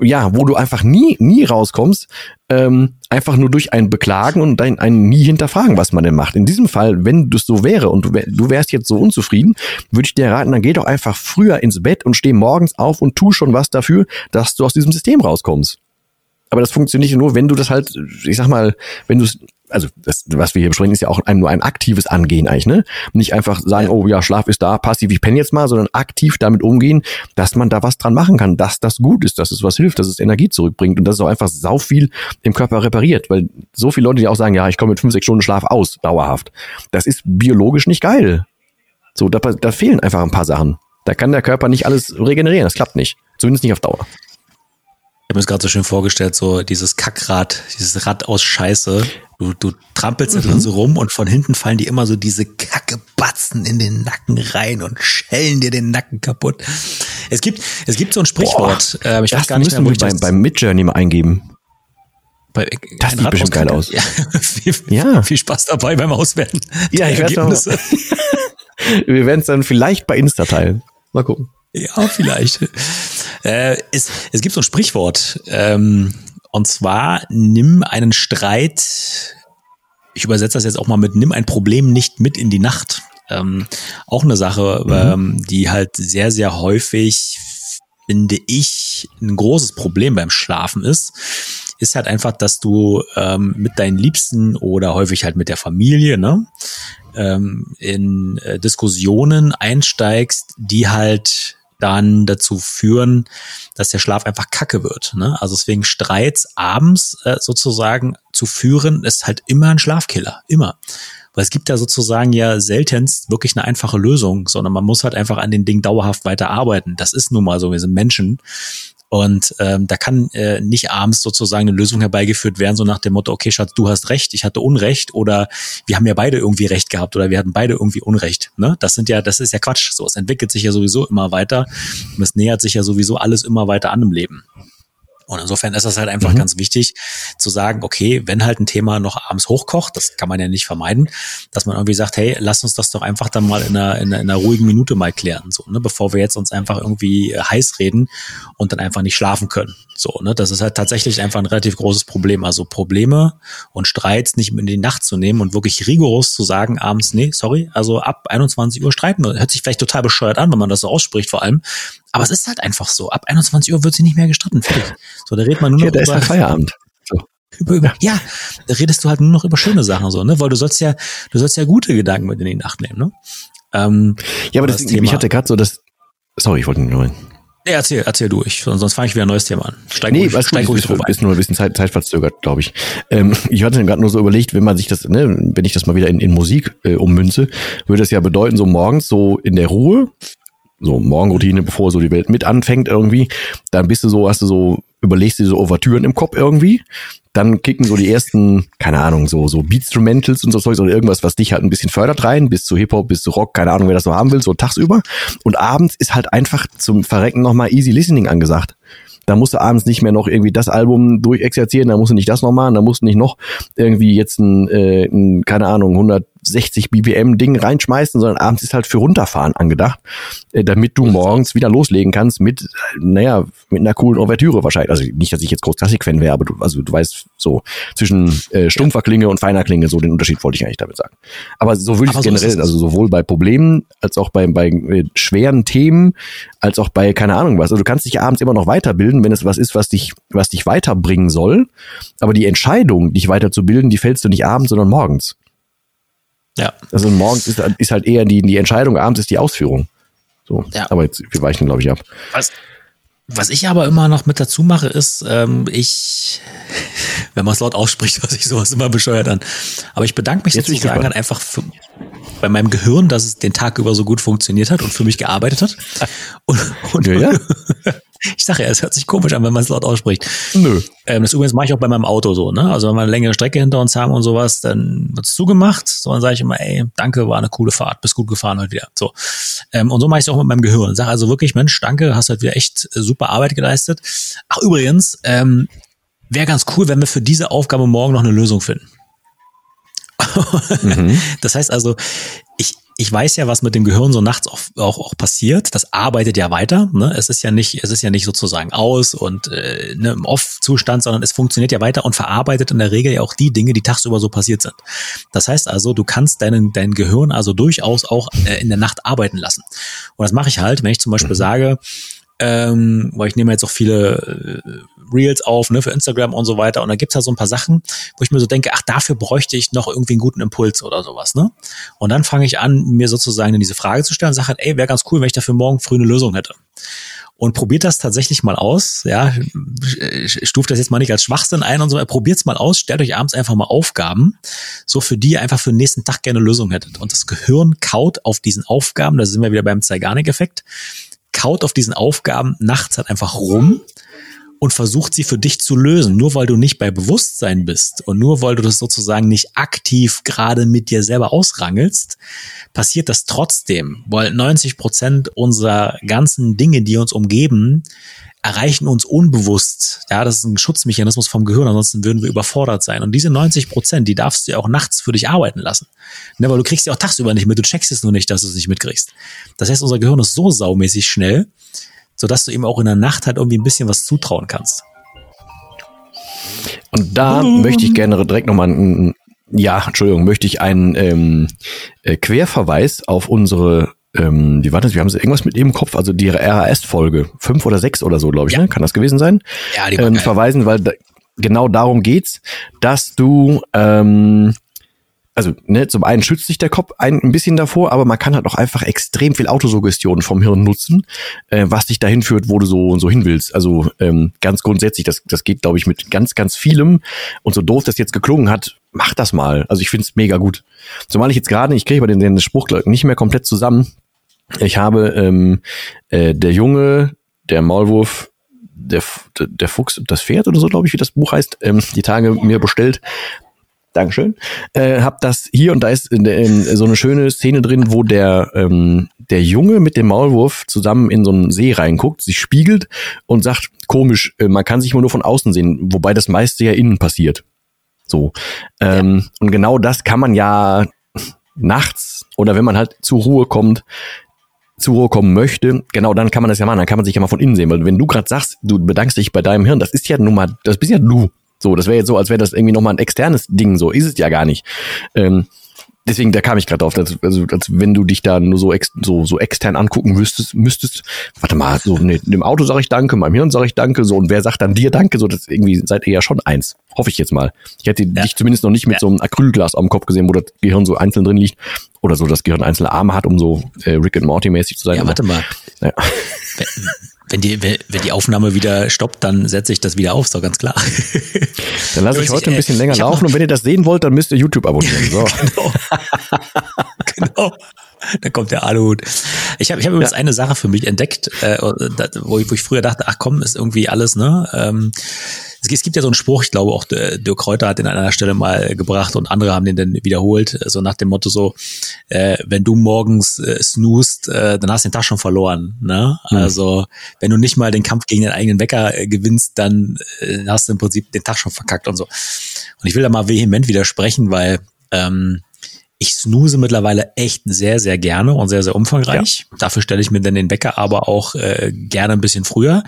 ja, wo du einfach nie, nie rauskommst, ähm, einfach nur durch ein Beklagen und ein, ein nie hinterfragen, was man denn macht. In diesem Fall, wenn das so wäre und du, du wärst jetzt so unzufrieden, würde ich dir raten, dann geh doch einfach früher ins Bett und steh morgens auf und tu schon was dafür, dass du aus diesem System rauskommst. Aber das funktioniert nur, wenn du das halt, ich sag mal, wenn du es also das, was wir hier besprechen, ist ja auch ein, nur ein aktives Angehen eigentlich, ne? Nicht einfach sagen, oh ja, Schlaf ist da, passiv, ich penne jetzt mal, sondern aktiv damit umgehen, dass man da was dran machen kann, dass das gut ist, dass es was hilft, dass es Energie zurückbringt und dass es auch einfach sau viel im Körper repariert, weil so viele Leute, die auch sagen, ja, ich komme mit fünf, sechs Stunden Schlaf aus, dauerhaft. Das ist biologisch nicht geil. So, da, da fehlen einfach ein paar Sachen. Da kann der Körper nicht alles regenerieren, das klappt nicht. Zumindest nicht auf Dauer habe mir das gerade so schön vorgestellt, so dieses Kackrad, dieses Rad aus Scheiße. Du, du trampelst mhm. da so rum und von hinten fallen dir immer so diese Kackebatzen in den Nacken rein und schellen dir den Nacken kaputt. Es gibt, es gibt so ein Sprichwort, Boah, äh, ich weiß gar nicht mehr, wo ich beim, beim Midjourney mal eingeben. Bei, das sieht bestimmt geil aus. Ja, viel, ja. viel Spaß dabei beim Auswerten. Ja, ich werde Wir werden es dann vielleicht bei Insta teilen. Mal gucken. Ja, vielleicht. äh, es, es gibt so ein Sprichwort, ähm, und zwar nimm einen Streit, ich übersetze das jetzt auch mal mit, nimm ein Problem nicht mit in die Nacht. Ähm, auch eine Sache, mhm. ähm, die halt sehr, sehr häufig, finde ich, ein großes Problem beim Schlafen ist, ist halt einfach, dass du ähm, mit deinen Liebsten oder häufig halt mit der Familie, ne, ähm, in äh, Diskussionen einsteigst, die halt dann dazu führen, dass der Schlaf einfach kacke wird. Ne? Also deswegen Streits abends äh, sozusagen zu führen, ist halt immer ein Schlafkiller. Immer. Weil es gibt ja sozusagen ja seltenst wirklich eine einfache Lösung, sondern man muss halt einfach an den Dingen dauerhaft weiter arbeiten. Das ist nun mal so, wir sind Menschen. Und ähm, da kann äh, nicht abends sozusagen eine Lösung herbeigeführt werden, so nach dem Motto, okay, Schatz, du hast recht, ich hatte Unrecht oder wir haben ja beide irgendwie Recht gehabt oder wir hatten beide irgendwie Unrecht. Ne? Das sind ja, das ist ja Quatsch. So, es entwickelt sich ja sowieso immer weiter und es nähert sich ja sowieso alles immer weiter an im Leben. Und insofern ist das halt einfach mhm. ganz wichtig zu sagen, okay, wenn halt ein Thema noch abends hochkocht, das kann man ja nicht vermeiden, dass man irgendwie sagt, hey, lass uns das doch einfach dann mal in einer, in einer, in einer ruhigen Minute mal klären, so, ne, bevor wir jetzt uns einfach irgendwie heiß reden und dann einfach nicht schlafen können. So, ne, das ist halt tatsächlich einfach ein relativ großes Problem. Also Probleme und Streits nicht in die Nacht zu nehmen und wirklich rigoros zu sagen, abends, nee, sorry, also ab 21 Uhr streiten. Hört sich vielleicht total bescheuert an, wenn man das so ausspricht vor allem. Aber es ist halt einfach so. Ab 21 Uhr wird sie nicht mehr gestritten. Fertig. So, da redet man nur noch ja, da über, ist halt Feierabend. So. Über, über, ja, da redest du halt nur noch über schöne Sachen so, ne? Weil du sollst ja, du sollst ja gute Gedanken mit in die Nacht nehmen, ne? Ähm, ja, aber das, das Thema, ich hatte gerade so das. Sorry, ich wollte nur. Nee, erzähl, erzähl du. Ich, sonst fange ich wieder ein neues Thema an. Steig nee, ruhig, steig ruhig ist, ist nur ein bisschen Zeit, zeitverzögert, glaube ich. Ähm, ich hatte gerade nur so überlegt, wenn man sich das, ne, wenn ich das mal wieder in, in Musik äh, ummünze, würde das ja bedeuten, so morgens so in der Ruhe, so Morgenroutine, bevor so die Welt mit anfängt irgendwie, dann bist du so, hast du so, überlegst du so Overtüren im Kopf irgendwie, dann kicken so die ersten, keine Ahnung, so, so Beatstrumentals und so Zeug oder irgendwas, was dich halt ein bisschen fördert rein, bis zu Hip-Hop, bis zu Rock, keine Ahnung, wer das so haben will, so tagsüber. Und abends ist halt einfach zum Verrecken nochmal Easy Listening angesagt. Da musst du abends nicht mehr noch irgendwie das Album durchexerzieren, da musst du nicht das noch machen, da musst du nicht noch irgendwie jetzt ein, äh, ein keine Ahnung, 100 60 BPM Ding reinschmeißen, sondern abends ist halt für runterfahren angedacht, äh, damit du morgens wieder loslegen kannst mit, naja, mit einer coolen Ouvertüre wahrscheinlich. Also nicht, dass ich jetzt groß Klassik-Fan wäre, aber du, also du weißt so zwischen äh, stumpfer Klinge und feiner Klinge, so den Unterschied wollte ich eigentlich damit sagen. Aber so würde ich es generell, also sowohl bei Problemen als auch bei, bei äh, schweren Themen, als auch bei keine Ahnung was. Also du kannst dich abends immer noch weiterbilden, wenn es was ist, was dich, was dich weiterbringen soll. Aber die Entscheidung, dich weiterzubilden, die fällst du nicht abends, sondern morgens. Ja. Also morgens ist, ist halt eher die, die Entscheidung, abends ist die Ausführung. So. Ja. Aber jetzt, wir weichen, glaube ich, ab. Was, was ich aber immer noch mit dazu mache, ist, ähm, ich, wenn man es laut ausspricht, was ich sowas immer bescheuert an. Aber ich bedanke mich jetzt sozusagen einfach für, bei meinem Gehirn, dass es den Tag über so gut funktioniert hat und für mich gearbeitet hat. Und, und ja, ja. Ich sage ja, es hört sich komisch an, wenn man es laut ausspricht. Nö. Ähm, das übrigens mache ich auch bei meinem Auto so, ne? Also wenn wir eine längere Strecke hinter uns haben und sowas, dann wird's zugemacht. So, dann sage ich immer, ey, danke, war eine coole Fahrt, bist gut gefahren heute wieder. So. Ähm, und so mache ich es auch mit meinem Gehirn. Sag also wirklich, Mensch, danke, hast halt wieder echt äh, super Arbeit geleistet. Ach, übrigens, ähm, wäre ganz cool, wenn wir für diese Aufgabe morgen noch eine Lösung finden. mhm. Das heißt also, ich, ich weiß ja, was mit dem Gehirn so nachts auch, auch, auch passiert. Das arbeitet ja weiter. Ne? Es ist ja nicht, es ist ja nicht sozusagen aus und äh, ne, im Off-Zustand, sondern es funktioniert ja weiter und verarbeitet in der Regel ja auch die Dinge, die tagsüber so passiert sind. Das heißt also, du kannst deinen, dein Gehirn also durchaus auch äh, in der Nacht arbeiten lassen. Und das mache ich halt, wenn ich zum Beispiel mhm. sage, ähm, weil ich nehme jetzt auch viele äh, Reels auf, ne, für Instagram und so weiter. Und da gibt's halt so ein paar Sachen, wo ich mir so denke, ach, dafür bräuchte ich noch irgendwie einen guten Impuls oder sowas, ne? Und dann fange ich an, mir sozusagen diese Frage zu stellen und sage halt, ey, wäre ganz cool, wenn ich dafür morgen früh eine Lösung hätte und probiert das tatsächlich mal aus. Ja, stuft das jetzt mal nicht als Schwachsinn ein und so. Probiert's mal aus. Stellt euch abends einfach mal Aufgaben, so für die ihr einfach für den nächsten Tag gerne Lösung hättet. Und das Gehirn kaut auf diesen Aufgaben. Da sind wir wieder beim Zeigarnik-Effekt kaut auf diesen Aufgaben nachts halt einfach rum und versucht sie für dich zu lösen. Nur weil du nicht bei Bewusstsein bist und nur weil du das sozusagen nicht aktiv gerade mit dir selber ausrangelst, passiert das trotzdem, weil 90 Prozent unserer ganzen Dinge, die uns umgeben, erreichen uns unbewusst. Ja, das ist ein Schutzmechanismus vom Gehirn, ansonsten würden wir überfordert sein. Und diese 90 Prozent, die darfst du ja auch nachts für dich arbeiten lassen. Ne, weil du kriegst ja auch tagsüber nicht mit, du checkst es nur nicht, dass du es nicht mitkriegst. Das heißt, unser Gehirn ist so saumäßig schnell, sodass du ihm auch in der Nacht halt irgendwie ein bisschen was zutrauen kannst. Und da mhm. möchte ich gerne direkt nochmal einen, ja, Entschuldigung, möchte ich einen ähm, äh, Querverweis auf unsere ähm, wie war das? Wir haben so irgendwas mit im Kopf, also die RAS-Folge, fünf oder sechs oder so, glaube ich, ja. ne? kann das gewesen sein? Ja, die ähm, verweisen, weil da, genau darum geht's, dass du ähm, also ne, zum einen schützt sich der Kopf ein, ein bisschen davor, aber man kann halt auch einfach extrem viel Autosuggestion vom Hirn nutzen, äh, was dich dahin führt, wo du so so hin willst. Also ähm, ganz grundsätzlich, das, das geht, glaube ich, mit ganz, ganz vielem. Und so doof das jetzt geklungen hat, mach das mal. Also ich finde es mega gut. Zumal ich jetzt gerade, ich kriege bei den, den Spruch nicht mehr komplett zusammen. Ich habe ähm, äh, der Junge, der Maulwurf, der, der Fuchs und das Pferd oder so, glaube ich, wie das Buch heißt, ähm, die Tage mir bestellt. Dankeschön. Äh, hab das hier und da ist in, in, so eine schöne Szene drin, wo der ähm, der Junge mit dem Maulwurf zusammen in so einen See reinguckt, sich spiegelt und sagt, komisch, äh, man kann sich immer nur von außen sehen, wobei das meiste ja innen passiert. So. Ähm, ja. Und genau das kann man ja nachts oder wenn man halt zur Ruhe kommt, zur Ruhe kommen möchte, genau dann kann man das ja machen, dann kann man sich ja mal von innen sehen, weil wenn du gerade sagst, du bedankst dich bei deinem Hirn, das ist ja nun mal, das bist ja du. So, das wäre jetzt so, als wäre das irgendwie nochmal ein externes Ding, so ist es ja gar nicht. Ähm, deswegen, da kam ich gerade drauf, dass, also als wenn du dich da nur so, ex, so, so extern angucken müsstest, müsstest, warte mal, so nee, dem Auto sage ich Danke, meinem Hirn sage ich Danke, so und wer sagt dann dir Danke, so das irgendwie seid ihr ja schon eins, hoffe ich jetzt mal. Ich hätte ja. dich zumindest noch nicht mit ja. so einem Acrylglas am Kopf gesehen, wo das Gehirn so einzeln drin liegt oder so das Gehirn einzelne Arme hat, um so äh, Rick and Morty mäßig zu sein. Ja, warte mal. Ja. Wenn die, wenn die Aufnahme wieder stoppt, dann setze ich das wieder auf, doch ganz klar. Dann lasse ich heute ein bisschen länger laufen und wenn ihr das sehen wollt, dann müsst ihr YouTube abonnieren. So. genau. genau. Da kommt der Aluhut. Ich habe ich hab übrigens ja. eine Sache für mich entdeckt, äh, wo, ich, wo ich früher dachte, ach komm, ist irgendwie alles, ne? Ähm, es gibt ja so einen Spruch, ich glaube auch Dirk Kräuter hat den an einer Stelle mal gebracht und andere haben den dann wiederholt, so nach dem Motto so, äh, wenn du morgens äh, snoost, äh, dann hast du den Tag schon verloren. Ne? Mhm. Also wenn du nicht mal den Kampf gegen den eigenen Wecker äh, gewinnst, dann äh, hast du im Prinzip den Tag schon verkackt und so. Und ich will da mal vehement widersprechen, weil ähm, ich snooze mittlerweile echt sehr, sehr gerne und sehr, sehr umfangreich. Ja. Dafür stelle ich mir dann den Wecker aber auch äh, gerne ein bisschen früher.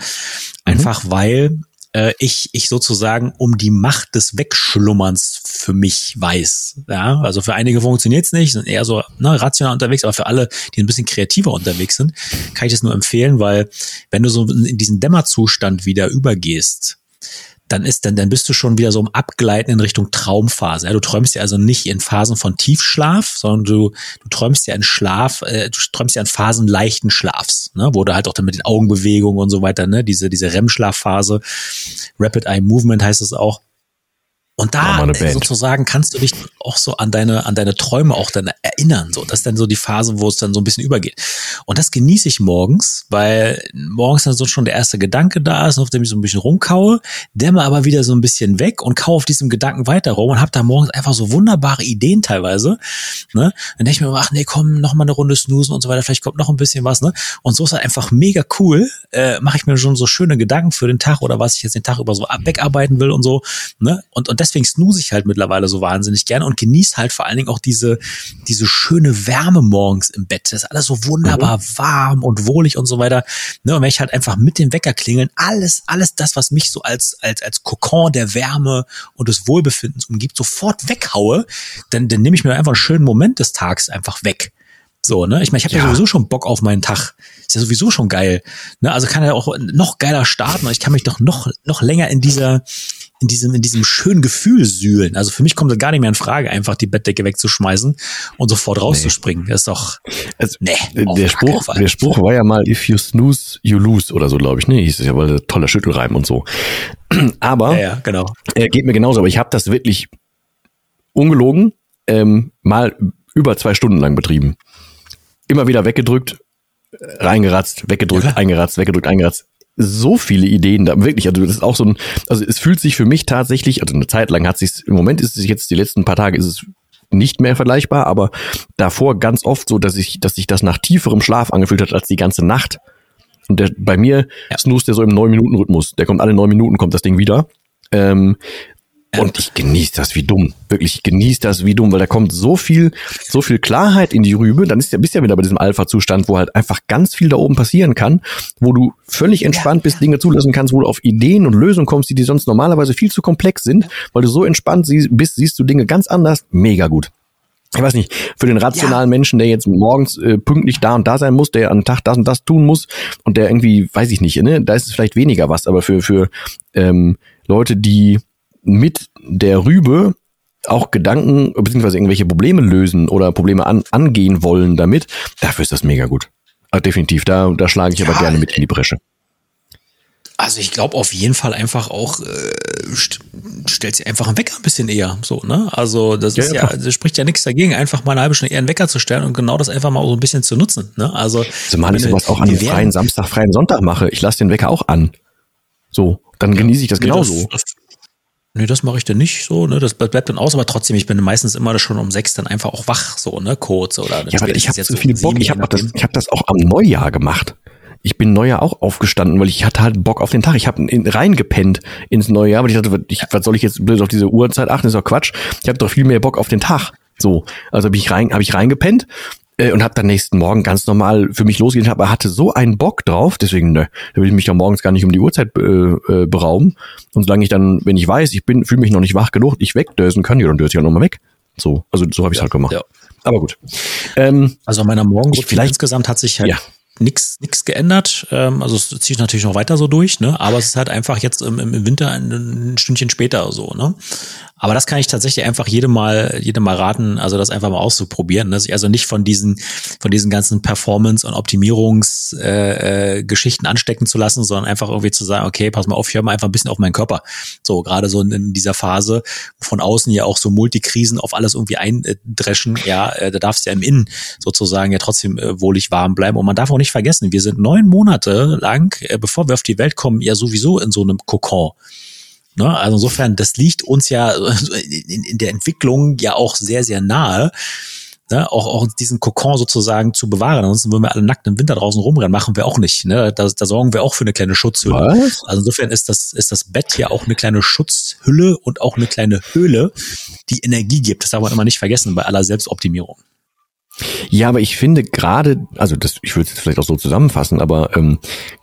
Einfach mhm. weil äh, ich, ich sozusagen um die Macht des Wegschlummerns für mich weiß. Ja, also für einige funktioniert es nicht, sind eher so ne, rational unterwegs, aber für alle, die ein bisschen kreativer unterwegs sind, kann ich das nur empfehlen, weil wenn du so in diesen Dämmerzustand wieder übergehst, dann ist dann, dann bist du schon wieder so im Abgleiten in Richtung Traumphase. Ja, du träumst ja also nicht in Phasen von Tiefschlaf, sondern du, du träumst ja in Schlaf, äh, du träumst ja in Phasen leichten Schlafs, ne, wo du halt auch dann mit den Augenbewegungen und so weiter, ne, diese, diese REM-Schlafphase, Rapid Eye Movement heißt es auch, und da sozusagen kannst du dich auch so an deine, an deine Träume auch dann erinnern. So, das ist dann so die Phase, wo es dann so ein bisschen übergeht. Und das genieße ich morgens, weil morgens dann so schon der erste Gedanke da ist, auf dem ich so ein bisschen rumkaue, dämme aber wieder so ein bisschen weg und kaue auf diesem Gedanken weiter rum und habe da morgens einfach so wunderbare Ideen teilweise. Ne? Dann denke ich mir, ach nee, komm, noch mal eine Runde snoosen und so weiter, vielleicht kommt noch ein bisschen was. Ne? Und so ist halt einfach mega cool. Äh, Mache ich mir schon so schöne Gedanken für den Tag oder was ich jetzt den Tag über so wegarbeiten will und so. Ne? Und, und deswegen snooze ich halt mittlerweile so wahnsinnig gerne und genieße halt vor allen Dingen auch diese, diese schöne Wärme morgens im Bett. Das ist alles so wunderbar mhm. warm und wohlig und so weiter. Ne, und wenn ich halt einfach mit dem Wecker klingeln, alles, alles das, was mich so als, als, als Kokon der Wärme und des Wohlbefindens umgibt, sofort weghaue, dann, dann nehme ich mir einfach einen schönen Moment des Tags einfach weg. So, ne? Ich meine, ich habe ja. ja. sowieso schon Bock auf meinen Tag. Ist ja sowieso schon geil. Ne? Also kann er auch noch geiler starten und ich kann mich doch noch, noch länger in dieser, in diesem, in diesem schönen Gefühl sühlen. Also für mich kommt das gar nicht mehr in Frage, einfach die Bettdecke wegzuschmeißen und sofort rauszuspringen. Nee. Das ist doch, also, nee, der Spruch, der Spruch war ja mal, if you snooze, you lose oder so, glaube ich, ne? Hieß es ja, weil toller Schüttelreim und so. Aber, ja, ja genau. Er geht mir genauso, aber ich habe das wirklich ungelogen, ähm, mal über zwei Stunden lang betrieben. Immer wieder weggedrückt, reingeratzt, weggedrückt, ja. eingeratzt, weggedrückt, eingeratzt so viele Ideen da, wirklich, also das ist auch so ein, also es fühlt sich für mich tatsächlich, also eine Zeit lang hat sich im Moment ist es jetzt, die letzten paar Tage ist es nicht mehr vergleichbar, aber davor ganz oft so, dass ich, dass sich das nach tieferem Schlaf angefühlt hat als die ganze Nacht. Und der, bei mir ja. snoost der so im neun Minuten Rhythmus. Der kommt alle neun Minuten kommt das Ding wieder. Ähm, und ich genieße das wie dumm. Wirklich, ich genieße das wie dumm, weil da kommt so viel, so viel Klarheit in die Rübe. Dann ist ja, bist ja wieder bei diesem Alpha-Zustand, wo halt einfach ganz viel da oben passieren kann, wo du völlig entspannt bist, Dinge zulassen kannst, wo du auf Ideen und Lösungen kommst, die dir sonst normalerweise viel zu komplex sind, weil du so entspannt bist, siehst du Dinge ganz anders. Mega gut ich weiß nicht, für den rationalen ja. Menschen, der jetzt morgens äh, pünktlich da und da sein muss, der an Tag das und das tun muss und der irgendwie, weiß ich nicht, ne, da ist es vielleicht weniger was, aber für, für ähm, Leute, die mit der Rübe auch Gedanken beziehungsweise irgendwelche Probleme lösen oder Probleme an, angehen wollen damit, dafür ist das mega gut. Also definitiv, da, da schlage ich ja, aber gerne mit in die Bresche. Also ich glaube auf jeden Fall einfach auch, äh, st stellt sich einfach einen Wecker ein bisschen eher so, ne? Also das ja, ist ja, das spricht ja nichts dagegen, einfach mal eine halbe Stunde eher einen Wecker zu stellen und genau das einfach mal so ein bisschen zu nutzen. Ne? Also Zumal ich sowas auch an einem freien Samstag, freien Sonntag mache. Ich lasse den Wecker auch an. So, dann genieße ich das genauso. Das, das, nee, das mache ich dann nicht so, ne? Das bleibt dann aus, aber trotzdem, ich bin meistens immer schon um sechs dann einfach auch wach, so, ne? Kurz oder. Ja, aber ich habe so viel Bock. Ich habe das, ich hab das auch am Neujahr gemacht ich bin Neujahr auch aufgestanden, weil ich hatte halt Bock auf den Tag. Ich habe reingepennt ins neue Jahr, weil ich dachte, ich, was soll ich jetzt blöd auf diese Uhrzeit achten? Das ist doch Quatsch. Ich habe doch viel mehr Bock auf den Tag. So, also habe ich rein, habe ich reingepennt äh, und habe dann nächsten Morgen ganz normal für mich losgehen. Aber hatte so einen Bock drauf, deswegen ne, da will ich mich doch morgens gar nicht um die Uhrzeit äh, äh, berauben. Und solange ich dann, wenn ich weiß, ich bin, fühle mich noch nicht wach genug, ich wegdösen kann, ja, dann döse ich auch nochmal weg. So, also so habe ich ja, halt gemacht. Ja. Aber gut. Ähm, also meiner Morgenroutine vielleicht insgesamt hat sich halt ja nichts nix geändert. Ähm, also es zieht natürlich noch weiter so durch, ne? Aber es ist halt einfach jetzt im, im Winter ein, ein Stündchen später so, ne? Aber das kann ich tatsächlich einfach jedem mal, jedem mal raten, also das einfach mal auszuprobieren. Ne? Sich also nicht von diesen, von diesen ganzen Performance- und Optimierungsgeschichten äh, äh, anstecken zu lassen, sondern einfach irgendwie zu sagen, okay, pass mal auf, ich höre mal einfach ein bisschen auf meinen Körper. So, gerade so in, in dieser Phase, von außen ja auch so Multikrisen auf alles irgendwie eindreschen, ja, äh, da darfst ja im Innen sozusagen ja trotzdem äh, wohlig warm bleiben. Und man darf auch nicht vergessen, wir sind neun Monate lang, äh, bevor wir auf die Welt kommen, ja sowieso in so einem Kokon. Ne? Also insofern, das liegt uns ja in, in der Entwicklung ja auch sehr, sehr nahe. Ne, auch, auch diesen Kokon sozusagen zu bewahren. Ansonsten würden wir alle nackt im Winter draußen rumrennen, machen wir auch nicht. Ne? Da, da sorgen wir auch für eine kleine Schutzhülle. Was? Also insofern ist das, ist das Bett ja auch eine kleine Schutzhülle und auch eine kleine Höhle, die Energie gibt. Das darf man immer nicht vergessen bei aller Selbstoptimierung. Ja, aber ich finde gerade, also das, ich würde es jetzt vielleicht auch so zusammenfassen, aber ähm,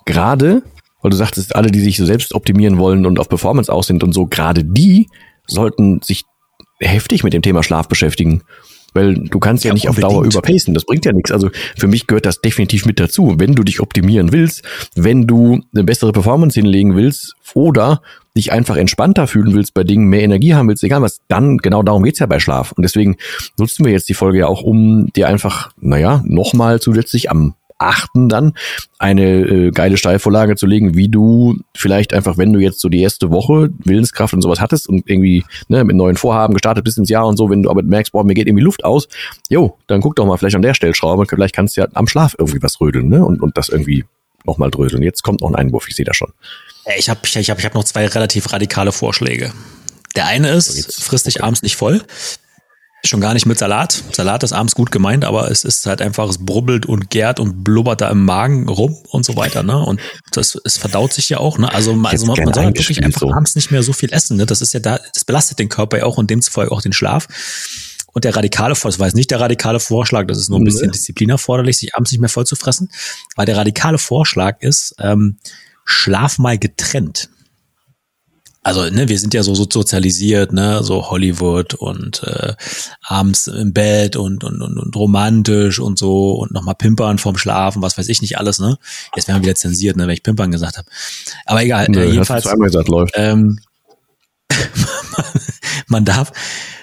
gerade weil du sagtest, alle, die sich so selbst optimieren wollen und auf Performance aus sind und so, gerade die sollten sich heftig mit dem Thema Schlaf beschäftigen. Weil du kannst ja, ja nicht unbedingt. auf Dauer überpacen. Das bringt ja nichts. Also für mich gehört das definitiv mit dazu. Wenn du dich optimieren willst, wenn du eine bessere Performance hinlegen willst oder dich einfach entspannter fühlen willst bei Dingen, mehr Energie haben willst, egal was, dann genau darum geht's ja bei Schlaf. Und deswegen nutzen wir jetzt die Folge ja auch, um dir einfach, naja, nochmal zusätzlich am achten, dann eine äh, geile Steilvorlage zu legen, wie du vielleicht einfach, wenn du jetzt so die erste Woche Willenskraft und sowas hattest und irgendwie ne, mit neuen Vorhaben gestartet bist ins Jahr und so, wenn du aber merkst, boah, mir geht irgendwie Luft aus, jo, dann guck doch mal vielleicht an der Stellschraube, vielleicht kannst du ja am Schlaf irgendwie was rödeln ne? und, und das irgendwie nochmal dröseln. Jetzt kommt noch ein Einwurf, ich sehe das schon. Ich habe ich hab, ich hab noch zwei relativ radikale Vorschläge. Der eine ist, frisst dich abends nicht voll. Schon gar nicht mit Salat. Salat ist abends gut gemeint, aber es ist halt einfach, es brubbelt und gärt und blubbert da im Magen rum und so weiter, ne? Und das, es verdaut sich ja auch, ne? Also, also man, man soll halt wirklich einfach so. abends nicht mehr so viel essen, ne? Das ist ja da, das belastet den Körper ja auch und demzufolge auch den Schlaf. Und der radikale Vorschlag, das war jetzt nicht der radikale Vorschlag, das ist nur ein bisschen mhm. Disziplin erforderlich, sich abends nicht mehr voll zu fressen. Weil der radikale Vorschlag ist, ähm, schlaf mal getrennt also ne, wir sind ja so, so sozialisiert, ne, so Hollywood und äh, abends im Bett und, und, und, und romantisch und so und nochmal pimpern vorm Schlafen, was weiß ich nicht alles, ne? Jetzt werden wir wieder zensiert, ne, wenn ich pimpern gesagt habe. Aber egal, Nö, äh, jedenfalls. Gesagt, läuft. Ähm, man darf,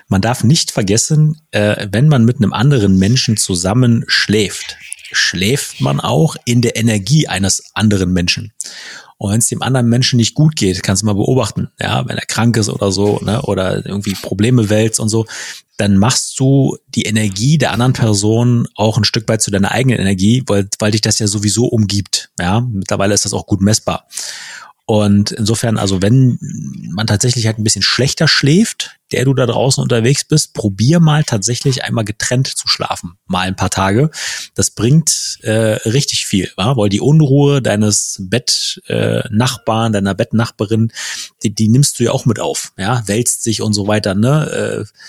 man darf nicht vergessen, äh, wenn man mit einem anderen Menschen zusammen schläft, schläft man auch in der Energie eines anderen Menschen. Und wenn es dem anderen Menschen nicht gut geht, kannst du mal beobachten, ja, wenn er krank ist oder so, ne, oder irgendwie Probleme wälzt und so, dann machst du die Energie der anderen Person auch ein Stück weit zu deiner eigenen Energie, weil, weil dich das ja sowieso umgibt. Ja, mittlerweile ist das auch gut messbar. Und insofern, also wenn man tatsächlich halt ein bisschen schlechter schläft, der du da draußen unterwegs bist, probier mal tatsächlich einmal getrennt zu schlafen, mal ein paar Tage. Das bringt äh, richtig viel, wa? weil die Unruhe deines Bettnachbarn, äh, deiner Bettnachbarin, die, die nimmst du ja auch mit auf, ja, wälzt sich und so weiter, ne? Äh,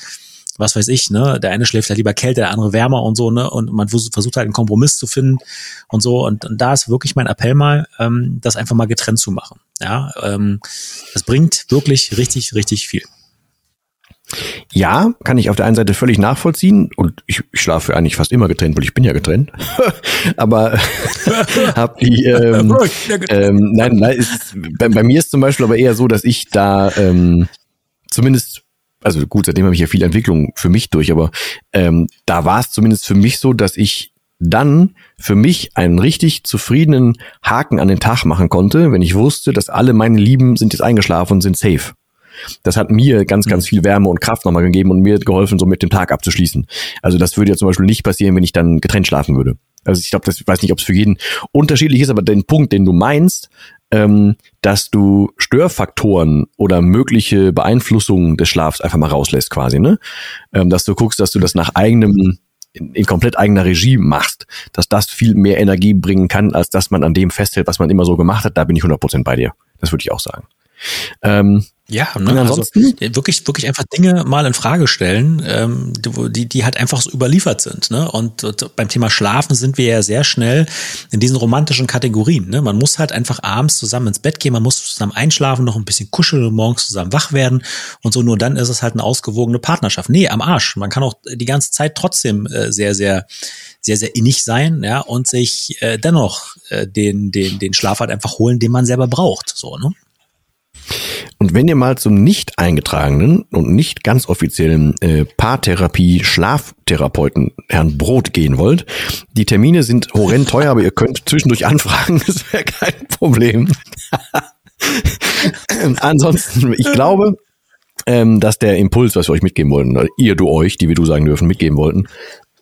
was weiß ich, ne, der eine schläft halt lieber kälter, der andere wärmer und so, ne, und man versucht halt einen Kompromiss zu finden und so. Und, und da ist wirklich mein Appell mal, ähm, das einfach mal getrennt zu machen. Ja, ähm, das bringt wirklich richtig, richtig viel. Ja, kann ich auf der einen Seite völlig nachvollziehen und ich, ich schlafe eigentlich fast immer getrennt, weil ich bin ja getrennt. aber hab die ähm, ähm, nein, nein ist, bei, bei, mir ist zum Beispiel aber eher so, dass ich da ähm, zumindest also gut, seitdem habe ich ja viel Entwicklung für mich durch, aber ähm, da war es zumindest für mich so, dass ich dann für mich einen richtig zufriedenen Haken an den Tag machen konnte, wenn ich wusste, dass alle meine Lieben sind jetzt eingeschlafen und sind safe. Das hat mir ganz, ganz viel Wärme und Kraft nochmal gegeben und mir geholfen, so mit dem Tag abzuschließen. Also das würde ja zum Beispiel nicht passieren, wenn ich dann getrennt schlafen würde. Also ich glaube, das ich weiß nicht, ob es für jeden unterschiedlich ist, aber den Punkt, den du meinst, ähm, dass du Störfaktoren oder mögliche Beeinflussungen des Schlafs einfach mal rauslässt, quasi, ne? Ähm, dass du guckst, dass du das nach eigenem in, in komplett eigener Regie machst, dass das viel mehr Energie bringen kann, als dass man an dem festhält, was man immer so gemacht hat, da bin ich 100% bei dir. Das würde ich auch sagen. Ähm, ja, ne? also wirklich, wirklich einfach Dinge mal in Frage stellen, ähm, die, die halt einfach so überliefert sind. Ne? Und, und, beim Thema Schlafen sind wir ja sehr schnell in diesen romantischen Kategorien. Ne? Man muss halt einfach abends zusammen ins Bett gehen, man muss zusammen einschlafen, noch ein bisschen kuscheln und morgens zusammen wach werden und so. Nur dann ist es halt eine ausgewogene Partnerschaft. Nee, am Arsch. Man kann auch die ganze Zeit trotzdem äh, sehr, sehr sehr, sehr innig sein, ja, und sich äh, dennoch äh, den, den, den Schlaf halt einfach holen, den man selber braucht. So, ne? Und wenn ihr mal zum nicht eingetragenen und nicht ganz offiziellen äh, Paartherapie-Schlaftherapeuten Herrn Brot gehen wollt, die Termine sind horrend teuer, aber ihr könnt zwischendurch anfragen, das wäre kein Problem. Ansonsten, ich glaube, ähm, dass der Impuls, was wir euch mitgeben wollten, oder ihr, du euch, die wir du sagen dürfen, mitgeben wollten,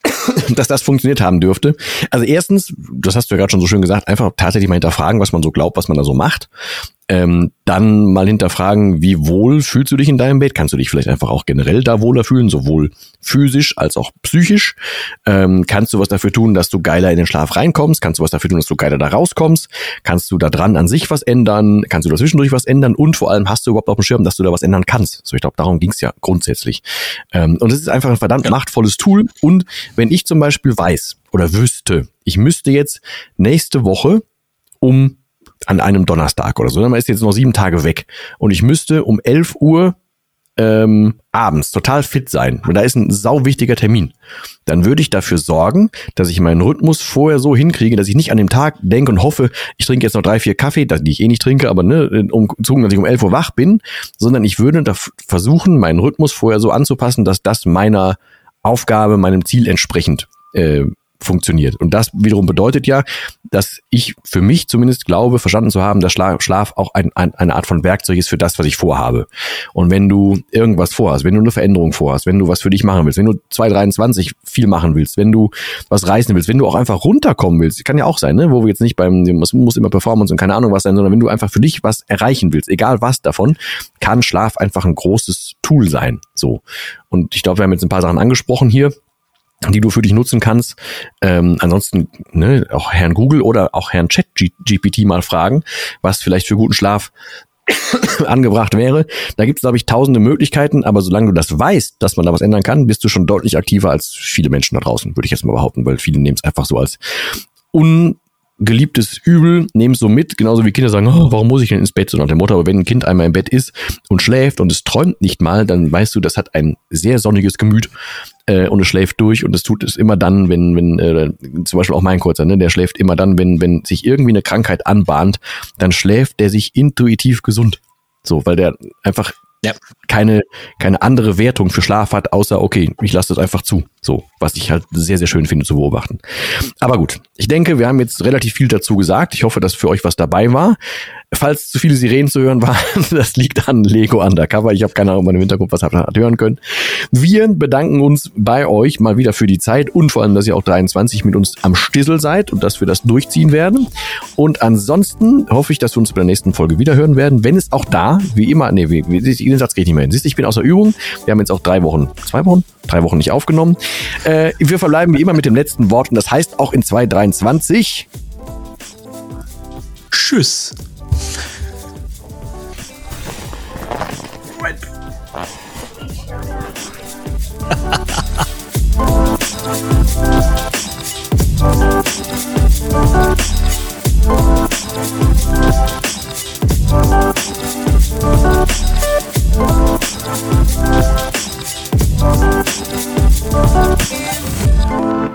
dass das funktioniert haben dürfte. Also erstens, das hast du ja gerade schon so schön gesagt, einfach tatsächlich mal hinterfragen, was man so glaubt, was man da so macht. Ähm, dann mal hinterfragen, wie wohl fühlst du dich in deinem Bett? Kannst du dich vielleicht einfach auch generell da wohler fühlen, sowohl physisch als auch psychisch? Ähm, kannst du was dafür tun, dass du geiler in den Schlaf reinkommst? Kannst du was dafür tun, dass du geiler da rauskommst? Kannst du da dran an sich was ändern? Kannst du da zwischendurch was ändern? Und vor allem hast du überhaupt auf dem Schirm, dass du da was ändern kannst? So, ich glaube, darum ging es ja grundsätzlich. Ähm, und es ist einfach ein verdammt machtvolles Tool. Und wenn ich zum Beispiel weiß oder wüsste, ich müsste jetzt nächste Woche um an einem Donnerstag oder so. Man ist jetzt noch sieben Tage weg. Und ich müsste um 11 Uhr ähm, abends total fit sein. Und da ist ein sau wichtiger Termin. Dann würde ich dafür sorgen, dass ich meinen Rhythmus vorher so hinkriege, dass ich nicht an dem Tag denke und hoffe, ich trinke jetzt noch drei, vier Kaffee, die ich eh nicht trinke, aber ne, um dass ich um 11 Uhr wach bin, sondern ich würde da versuchen, meinen Rhythmus vorher so anzupassen, dass das meiner Aufgabe, meinem Ziel entsprechend äh, funktioniert. Und das wiederum bedeutet ja, dass ich für mich zumindest glaube, verstanden zu haben, dass Schlaf auch ein, ein, eine Art von Werkzeug ist für das, was ich vorhabe. Und wenn du irgendwas vorhast, wenn du eine Veränderung vorhast, wenn du was für dich machen willst, wenn du 223 viel machen willst, wenn du was reißen willst, wenn du auch einfach runterkommen willst, kann ja auch sein, ne? wo wir jetzt nicht beim, es muss immer Performance und keine Ahnung was sein, sondern wenn du einfach für dich was erreichen willst, egal was davon, kann Schlaf einfach ein großes Tool sein. So. Und ich glaube, wir haben jetzt ein paar Sachen angesprochen hier die du für dich nutzen kannst. Ähm, ansonsten ne, auch Herrn Google oder auch Herrn Chat GPT mal fragen, was vielleicht für guten Schlaf angebracht wäre. Da gibt es, glaube ich, tausende Möglichkeiten, aber solange du das weißt, dass man da was ändern kann, bist du schon deutlich aktiver als viele Menschen da draußen, würde ich jetzt mal behaupten, weil viele nehmen es einfach so als un geliebtes Übel, nehmen es so mit, genauso wie Kinder sagen, oh, warum muss ich denn ins Bett, so nach dem Motto, aber wenn ein Kind einmal im Bett ist und schläft und es träumt nicht mal, dann weißt du, das hat ein sehr sonniges Gemüt äh, und es schläft durch und es tut es immer dann, wenn, wenn äh, zum Beispiel auch mein Kurzer, ne, der schläft immer dann, wenn, wenn sich irgendwie eine Krankheit anbahnt, dann schläft der sich intuitiv gesund. So, weil der einfach ja. keine, keine andere Wertung für Schlaf hat, außer, okay, ich lasse das einfach zu. So, was ich halt sehr, sehr schön finde zu beobachten. Aber gut, ich denke, wir haben jetzt relativ viel dazu gesagt. Ich hoffe, dass für euch was dabei war. Falls zu viele Sirenen zu hören waren, das liegt an Lego Undercover. Ich habe keine Ahnung, ob man im Hintergrund was hat hören können. Wir bedanken uns bei euch mal wieder für die Zeit und vor allem, dass ihr auch 23 mit uns am Stissel seid und dass wir das durchziehen werden. Und ansonsten hoffe ich, dass wir uns bei der nächsten Folge wieder hören werden, wenn es auch da, wie immer, nee, den Satz ich nicht mehr hin. Siehst ich bin außer Übung. Wir haben jetzt auch drei Wochen, zwei Wochen, drei Wochen nicht aufgenommen. Äh, wir verbleiben wie immer mit dem letzten Wort und das heißt auch in 2023. Tschüss. Thank Thank you.